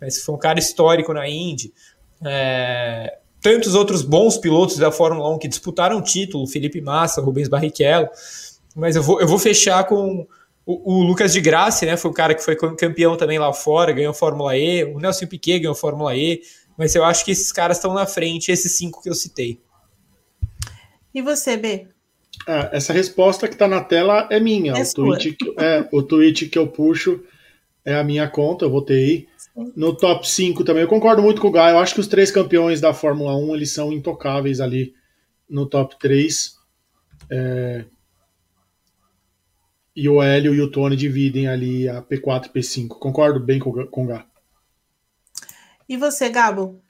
Mas foi um cara histórico na Indy. É, tantos outros bons pilotos da Fórmula 1 que disputaram o título, Felipe Massa, Rubens Barrichello. Mas eu vou, eu vou fechar com o, o, Lucas de Graça, né? Foi o cara que foi campeão também lá fora, ganhou Fórmula E. O Nelson Piquet ganhou Fórmula E. Mas eu acho que esses caras estão na frente, esses cinco que eu citei. E você, B? Ah, essa resposta que está na tela é minha. É o, tweet que, é, o tweet que eu puxo é a minha conta, eu votei. No top 5 também, eu concordo muito com o Guy. Eu acho que os três campeões da Fórmula 1 eles são intocáveis ali no top 3. É... E o Hélio e o Tony dividem ali a P4 e P5. Concordo bem com, com o Gá. E você, Gabo?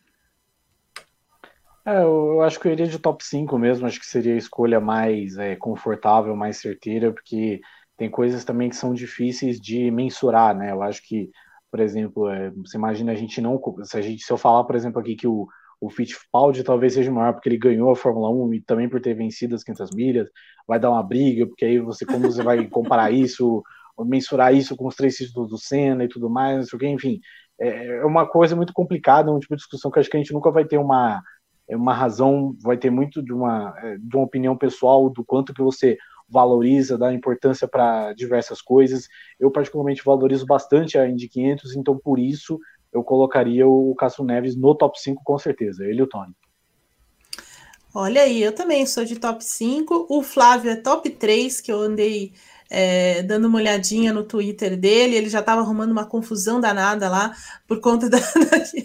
É, eu acho que eu iria de top 5 mesmo, acho que seria a escolha mais é, confortável, mais certeira, porque tem coisas também que são difíceis de mensurar, né? Eu acho que, por exemplo, é, você imagina a gente não. Se, a gente, se eu falar, por exemplo, aqui que o, o Fittipaldi talvez seja maior porque ele ganhou a Fórmula 1 e também por ter vencido as 500 milhas, vai dar uma briga, porque aí você, como você vai comparar isso, mensurar isso com os três títulos do Senna e tudo mais, não sei o que, enfim, é, é uma coisa muito complicada, um tipo de discussão que acho que a gente nunca vai ter uma é uma razão, vai ter muito de uma, é, de uma opinião pessoal do quanto que você valoriza, dá importância para diversas coisas. Eu particularmente valorizo bastante a Indy 500, então por isso eu colocaria o Castro Neves no top 5 com certeza, ele e o Tony. Olha aí, eu também sou de top 5, o Flávio é top 3, que eu andei é, dando uma olhadinha no Twitter dele, ele já estava arrumando uma confusão danada lá por conta da,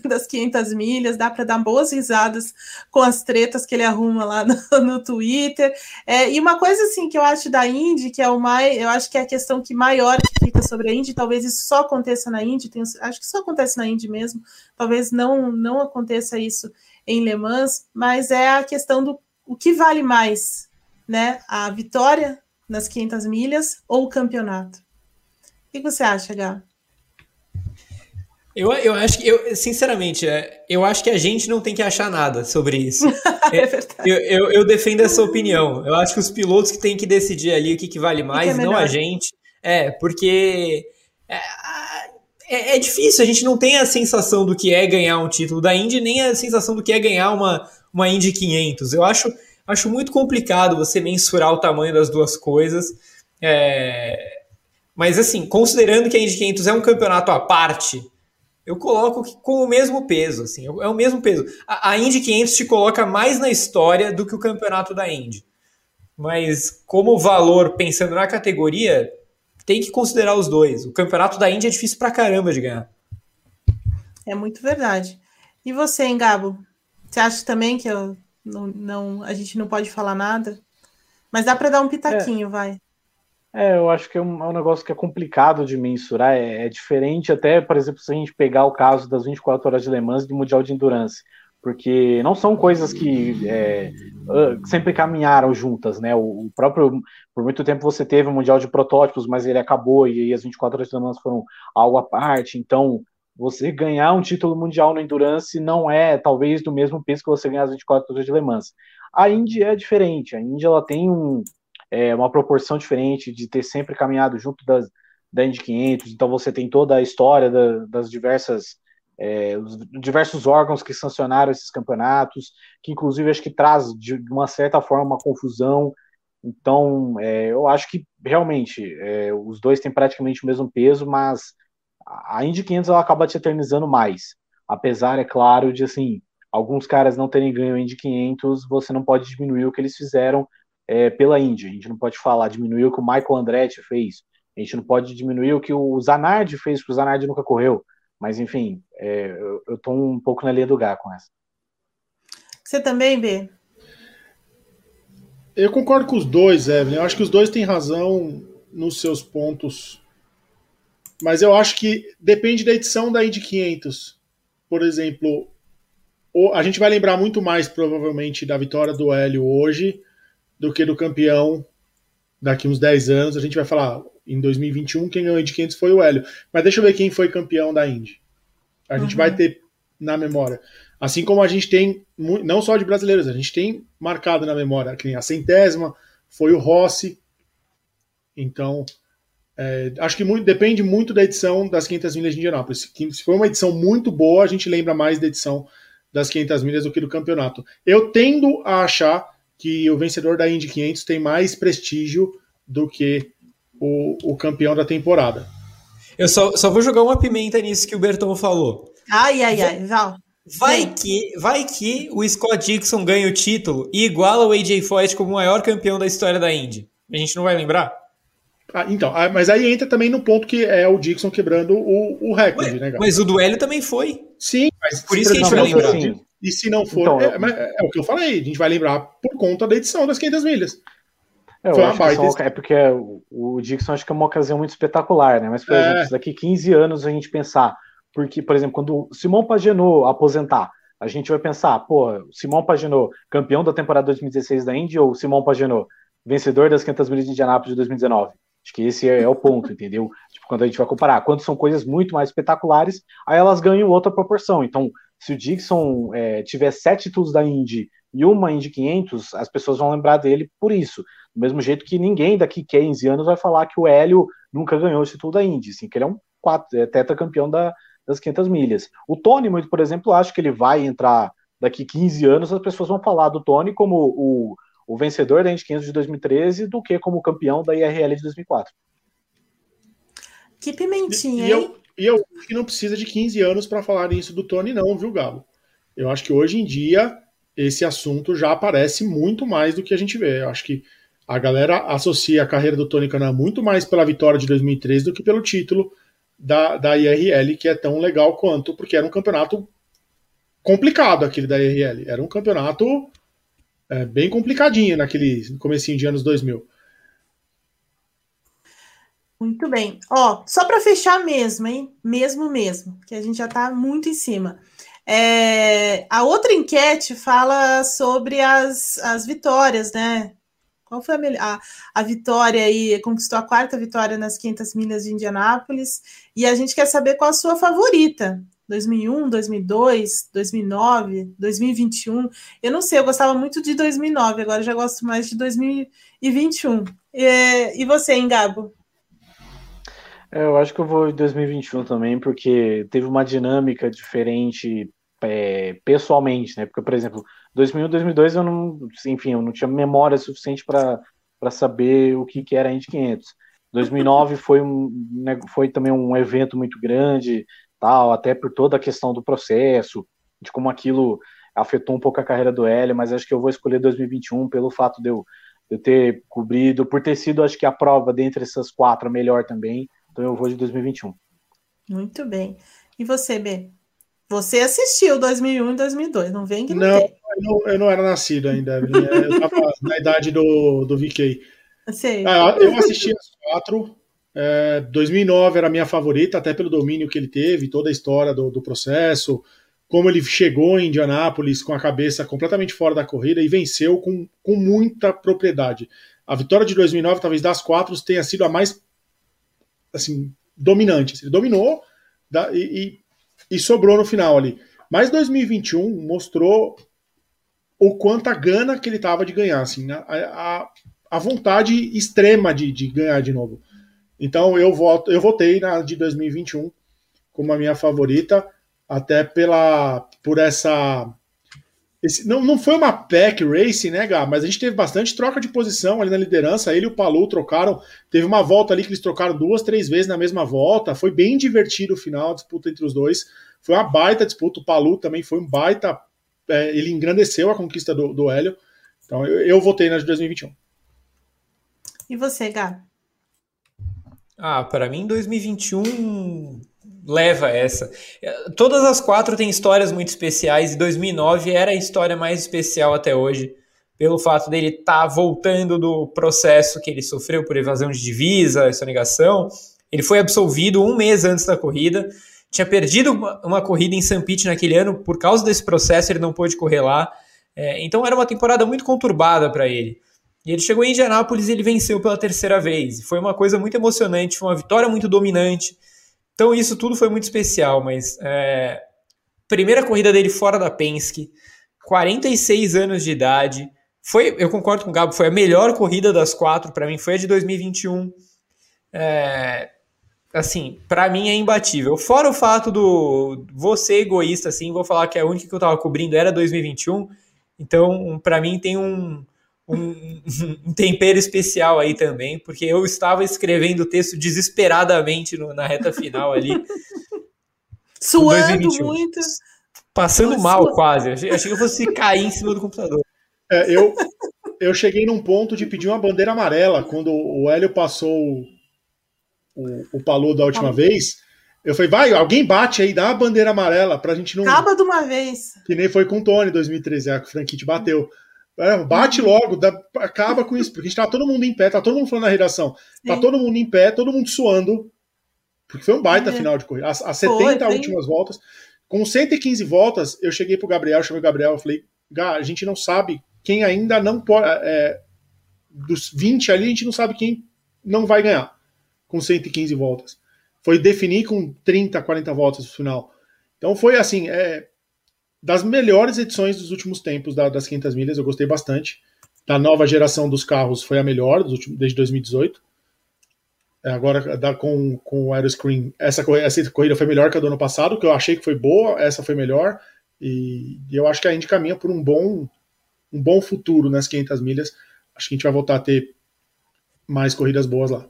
das 500 milhas. Dá para dar boas risadas com as tretas que ele arruma lá no, no Twitter. É, e uma coisa assim que eu acho da Indy, que é o mais, eu acho que é a questão que maior que fica sobre a Indy, talvez isso só aconteça na Indy, tenho, acho que só acontece na Indy mesmo, talvez não, não aconteça isso em Le Mans, mas é a questão do o que vale mais, né? A vitória nas 500 milhas ou o campeonato? O que você acha, Gá? Eu, eu acho que, eu, sinceramente, é, eu acho que a gente não tem que achar nada sobre isso. é eu, eu, eu, defendo essa opinião. Eu acho que os pilotos que têm que decidir ali o que, que vale mais, que é não a gente. É, porque é, é, é, difícil, a gente não tem a sensação do que é ganhar um título da Indy, nem a sensação do que é ganhar uma, uma Indy 500. Eu acho, acho muito complicado você mensurar o tamanho das duas coisas. É... Mas, assim, considerando que a Indy 500 é um campeonato à parte, eu coloco com o mesmo peso, assim, é o mesmo peso. A, a Indy 500 te coloca mais na história do que o campeonato da Indy. Mas, como valor, pensando na categoria, tem que considerar os dois. O campeonato da Indy é difícil pra caramba de ganhar. É muito verdade. E você, hein, Gabo? Você acha também que eu não, não, a gente não pode falar nada? Mas dá para dar um pitaquinho, é. vai. É, eu acho que é um, é um, negócio que é complicado de mensurar. É, é, diferente, até, por exemplo, se a gente pegar o caso das 24 horas de Le Mans e do Mundial de Endurance, porque não são coisas que é, sempre caminharam juntas, né? O, o, próprio, por muito tempo você teve o Mundial de Protótipos, mas ele acabou e, e as 24 horas de Le Mans foram algo à parte. Então, você ganhar um título mundial no Endurance não é, talvez, do mesmo peso que você ganhar as 24 horas de Le Mans. A Indy é diferente, a Indy ela tem um, é, uma proporção diferente de ter sempre caminhado junto das, da Indy 500, então você tem toda a história da, das diversas é, os diversos órgãos que sancionaram esses campeonatos, que inclusive acho que traz de uma certa forma uma confusão. Então, é, eu acho que realmente é, os dois têm praticamente o mesmo peso, mas a Indy 500 ela acaba te eternizando mais. Apesar, é claro, de assim, alguns caras não terem ganho a Indy 500, você não pode diminuir o que eles fizeram é, pela Indy. A gente não pode falar, diminuir o que o Michael Andretti fez. A gente não pode diminuir o que o Zanardi fez, porque o Zanardi nunca correu. Mas, enfim, é, eu, eu tô um pouco na linha do Gá com essa. Você também, B? Eu concordo com os dois, Evelyn. Eu acho que os dois têm razão nos seus pontos mas eu acho que depende da edição da Indy 500. Por exemplo, a gente vai lembrar muito mais, provavelmente, da vitória do Hélio hoje do que do campeão daqui uns 10 anos. A gente vai falar, em 2021, quem ganhou a Indy 500 foi o Hélio. Mas deixa eu ver quem foi campeão da Indy. A gente uhum. vai ter na memória. Assim como a gente tem, não só de brasileiros, a gente tem marcado na memória, a centésima foi o Rossi. Então, é, acho que muito, depende muito da edição das 500 milhas de Indianápolis. Se for uma edição muito boa, a gente lembra mais da edição das 500 milhas do que do campeonato. Eu tendo a achar que o vencedor da Indy 500 tem mais prestígio do que o, o campeão da temporada. Eu só, só vou jogar uma pimenta nisso que o Berton falou. Ai, ai, ai, Val. Vai que, vai que o Scott Dixon ganha o título e iguala o AJ Foyt como o maior campeão da história da Indy. A gente não vai lembrar? Ah, então, ah, mas aí entra também no ponto que é o Dixon quebrando o, o recorde, Ué, né, Mas o duelo também foi. Sim, mas por isso que a gente vai lembrar. Assim, e se não for, então, é, é, o que eu falei, a gente vai lembrar por conta da edição das 500 milhas. É, eu acho que é porque o, o Dixon acho que é uma ocasião muito espetacular, né? Mas, por é. exemplo, daqui 15 anos a gente pensar, porque, por exemplo, quando o Simão Pagenou aposentar, a gente vai pensar, pô, Simão Pagenou, campeão da temporada 2016 da Indy, ou Simão Pagenou, vencedor das 500 milhas de Indianápolis de 2019? Acho que esse é, é o ponto, entendeu? Tipo, quando a gente vai comparar, quando são coisas muito mais espetaculares, aí elas ganham outra proporção. Então, se o Dixon é, tiver sete títulos da Indy e uma Indy 500, as pessoas vão lembrar dele por isso. Do mesmo jeito que ninguém daqui 15 anos vai falar que o Hélio nunca ganhou esse título da Indy, assim, que ele é um quatro, é tetracampeão da, das 500 milhas. O Tony, muito por exemplo, acho que ele vai entrar daqui 15 anos, as pessoas vão falar do Tony como o o vencedor da Indy 500 de 2013 do que como campeão da IRL de 2004. Que pimentinha, e, e eu, e eu acho que não precisa de 15 anos para falar isso do Tony, não, viu, Galo? Eu acho que hoje em dia esse assunto já aparece muito mais do que a gente vê. Eu acho que A galera associa a carreira do Tony Canan muito mais pela vitória de 2013 do que pelo título da, da IRL, que é tão legal quanto, porque era um campeonato complicado aquele da IRL. Era um campeonato é, bem complicadinho naquele comecinho de anos 2000. Muito bem. Ó, só para fechar mesmo, hein? Mesmo, mesmo, que a gente já está muito em cima. É, a outra enquete fala sobre as, as vitórias, né? Qual foi a, melhor, a, a vitória aí? Conquistou a quarta vitória nas 500 milhas de Indianápolis. E a gente quer saber qual a sua favorita. 2001, 2002, 2009, 2021. Eu não sei, eu gostava muito de 2009, agora já gosto mais de 2021. E, e você, hein, Gabo? É, eu acho que eu vou em 2021 também, porque teve uma dinâmica diferente é, pessoalmente, né? Porque, por exemplo, 2001, 2002 eu não, enfim, eu não tinha memória suficiente para saber o que, que era a Indy 500. 2009 foi, um, né, foi também um evento muito grande, tal, até por toda a questão do processo, de como aquilo afetou um pouco a carreira do Hélio, mas acho que eu vou escolher 2021 pelo fato de eu, de eu ter cobrido, por ter sido, acho que a prova dentre essas quatro a melhor também, então eu vou de 2021. Muito bem. E você, B? Você assistiu 2001 e 2002, não vem que não, não, eu não Eu não era nascido ainda, eu estava na idade do, do VK. Sei. Ah, eu assisti as quatro, é, 2009 era a minha favorita, até pelo domínio que ele teve, toda a história do, do processo, como ele chegou em Indianápolis com a cabeça completamente fora da corrida e venceu com, com muita propriedade. A vitória de 2009, talvez das quatro, tenha sido a mais assim, dominante. Ele dominou da, e, e, e, sobrou no final ali. Mas 2021 mostrou o quanto a gana que ele tava de ganhar, assim, a, a, a vontade extrema de, de ganhar de novo. Então eu voto, eu votei na de 2021 como a minha favorita, até pela por essa esse, não, não foi uma pack race, né, Gá? Mas a gente teve bastante troca de posição ali na liderança. Ele e o Palu trocaram. Teve uma volta ali que eles trocaram duas, três vezes na mesma volta. Foi bem divertido o final, a disputa entre os dois. Foi uma baita disputa. O Palu também foi um baita. É, ele engrandeceu a conquista do, do Hélio. Então eu, eu votei na de 2021. E você, Gá? Ah, para mim 2021 leva essa. Todas as quatro têm histórias muito especiais e 2009 era a história mais especial até hoje, pelo fato dele estar tá voltando do processo que ele sofreu por evasão de divisa, sonegação. Ele foi absolvido um mês antes da corrida, tinha perdido uma, uma corrida em St. Pete naquele ano por causa desse processo, ele não pôde correr lá. É, então era uma temporada muito conturbada para ele. E ele chegou em Indianápolis e ele venceu pela terceira vez. Foi uma coisa muito emocionante, foi uma vitória muito dominante. Então isso tudo foi muito especial, mas é, primeira corrida dele fora da Penske, 46 anos de idade. Foi, eu concordo com o Gabo, foi a melhor corrida das quatro para mim, foi a de 2021. É, assim, para mim é imbatível. Fora o fato do você egoísta assim, vou falar que a única que eu tava cobrindo era 2021. Então, para mim tem um um, um, tempero especial aí também, porque eu estava escrevendo o texto desesperadamente no, na reta final ali. Suando muito. Passando Nossa, mal quase. Achei, achei que eu fosse cair em cima do computador. É, eu, eu cheguei num ponto de pedir uma bandeira amarela quando o Hélio passou o, o, Palu da última ah. vez. Eu falei, vai, alguém bate aí, dá uma bandeira amarela pra gente não. Acaba de uma vez. Que nem foi com o Tony em 2013, a que o Franquite bateu. É, bate logo, dá, acaba com isso, porque a gente tá todo mundo em pé, tá todo mundo falando na redação, Sim. tá todo mundo em pé, todo mundo suando, porque foi um baita é. final de corrida. As, as 70 foi, últimas voltas, com 115 voltas, eu cheguei pro Gabriel, chamei o Gabriel, eu falei, Gá, a gente não sabe quem ainda não pode. É, dos 20 ali, a gente não sabe quem não vai ganhar com 115 voltas. Foi definir com 30, 40 voltas no final. Então foi assim, é, das melhores edições dos últimos tempos da, das 500 milhas, eu gostei bastante. Da nova geração dos carros foi a melhor últimos, desde 2018. É, agora, da, com, com o Aeroscreen, essa, essa corrida foi melhor que a do ano passado, que eu achei que foi boa, essa foi melhor. E, e eu acho que a Indy caminha por um bom, um bom futuro nas 500 milhas. Acho que a gente vai voltar a ter mais corridas boas lá.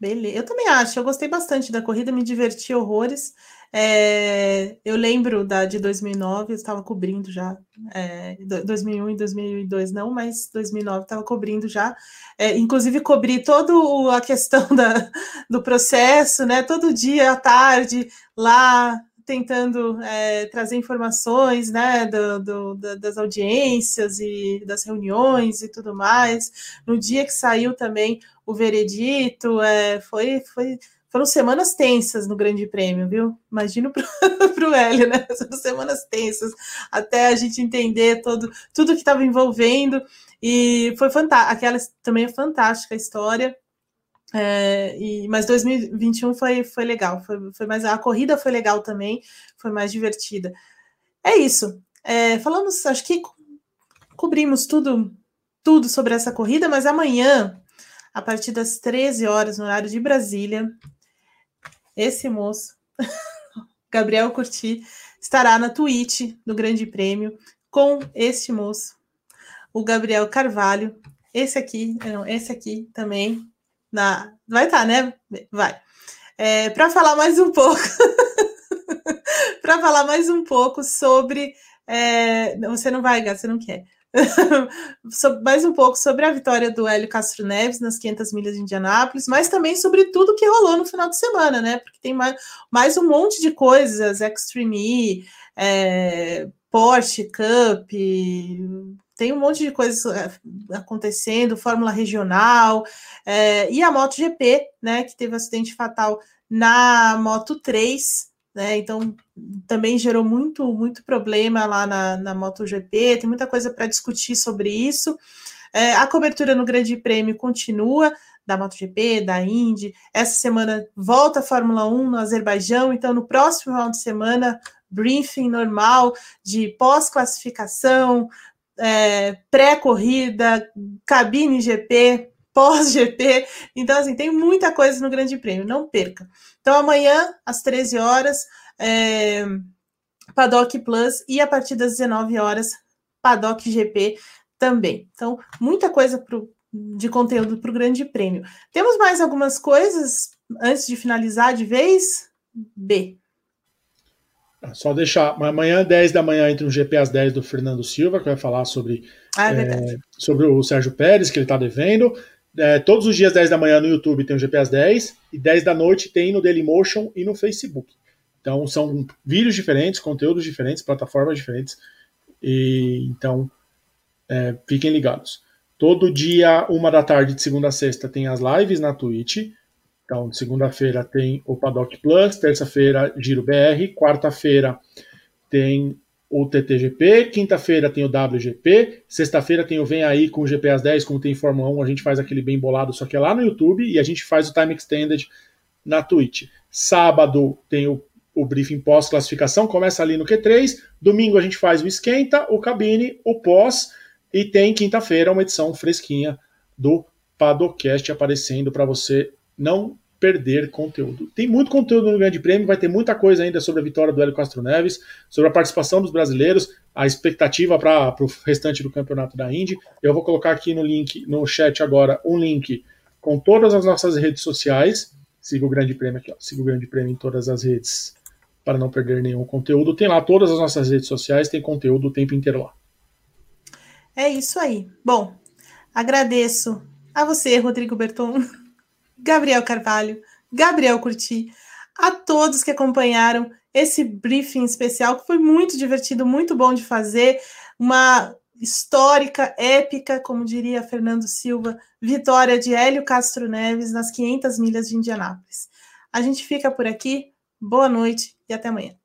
Beleza, eu também acho. Eu gostei bastante da corrida, me diverti horrores. É, eu lembro da de 2009, eu estava cobrindo já, é, 2001 e 2002 não, mas 2009 estava cobrindo já, é, inclusive cobri toda a questão da, do processo, né, todo dia à tarde, lá tentando é, trazer informações né, do, do, das audiências e das reuniões e tudo mais. No dia que saiu também o veredito, é, foi, foi foram semanas tensas no Grande Prêmio, viu? Imagino para o Hélio, né? Foram semanas tensas até a gente entender todo, tudo que estava envolvendo. E foi fantástico. Aquela também é fantástica a história. É, e, mas 2021 foi, foi legal, foi, foi mais a corrida foi legal também, foi mais divertida. É isso. É, falamos, acho que cobrimos tudo, tudo sobre essa corrida, mas amanhã, a partir das 13 horas, no horário de Brasília, esse moço, Gabriel Curti, estará na Twitch do Grande Prêmio com este moço, o Gabriel Carvalho. Esse aqui, não, esse aqui também. Na, vai estar, tá, né? Vai. É, Para falar mais um pouco. Para falar mais um pouco sobre. É, você não vai, você não quer mais um pouco sobre a vitória do Hélio Castro Neves nas 500 milhas de Indianápolis, mas também sobre tudo que rolou no final de semana, né? Porque tem mais, mais um monte de coisas, Extreme E, é, Porsche Cup, tem um monte de coisas é, acontecendo, Fórmula Regional, é, e a MotoGP, né? Que teve um acidente fatal na Moto 3, né? Então também gerou muito, muito problema lá na, na MotoGP, tem muita coisa para discutir sobre isso. É, a cobertura no Grande Prêmio continua, da MotoGP, da Indy. Essa semana volta a Fórmula 1 no Azerbaijão, então no próximo final de semana, briefing normal de pós-classificação, é, pré-corrida, cabine GP, pós-GP. Então, assim, tem muita coisa no Grande Prêmio, não perca. Então, amanhã, às 13 horas, é, Paddock Plus e a partir das 19 horas, Paddock GP também. Então, muita coisa pro, de conteúdo para o Grande Prêmio. Temos mais algumas coisas antes de finalizar de vez? B. Ah, só deixar, amanhã, 10 da manhã, entra um GP às 10 do Fernando Silva, que vai falar sobre, ah, é é, sobre o Sérgio Pérez, que ele está devendo. É, todos os dias, 10 da manhã, no YouTube tem o GP às 10, e 10 da noite tem no Dailymotion e no Facebook. Então, são vídeos diferentes, conteúdos diferentes, plataformas diferentes. E então, é, fiquem ligados. Todo dia, uma da tarde, de segunda a sexta, tem as lives na Twitch. Então, segunda-feira tem o Paddock Plus, terça-feira, Giro BR, quarta-feira tem o TTGP, quinta-feira tem o WGP, sexta-feira tem o Vem Aí com o GP às 10, como tem Fórmula 1, a gente faz aquele bem bolado, só que é lá no YouTube, e a gente faz o Time Extended na Twitch. Sábado tem o, o briefing pós-classificação, começa ali no Q3, domingo a gente faz o esquenta, o cabine, o pós, e tem quinta-feira uma edição fresquinha do Padocast aparecendo para você não perder conteúdo. Tem muito conteúdo no Grande Prêmio, vai ter muita coisa ainda sobre a vitória do Hélio Castro Neves, sobre a participação dos brasileiros, a expectativa para o restante do campeonato da Indy. Eu vou colocar aqui no link, no chat agora, um link com todas as nossas redes sociais. Siga o Grande Prêmio aqui, ó. siga o Grande Prêmio em todas as redes para não perder nenhum conteúdo. Tem lá todas as nossas redes sociais, tem conteúdo o tempo inteiro lá. É isso aí. Bom, agradeço a você, Rodrigo Berton. Gabriel Carvalho, Gabriel Curti, a todos que acompanharam esse briefing especial, que foi muito divertido, muito bom de fazer, uma histórica, épica, como diria Fernando Silva, vitória de Hélio Castro Neves nas 500 milhas de Indianápolis. A gente fica por aqui, boa noite e até amanhã.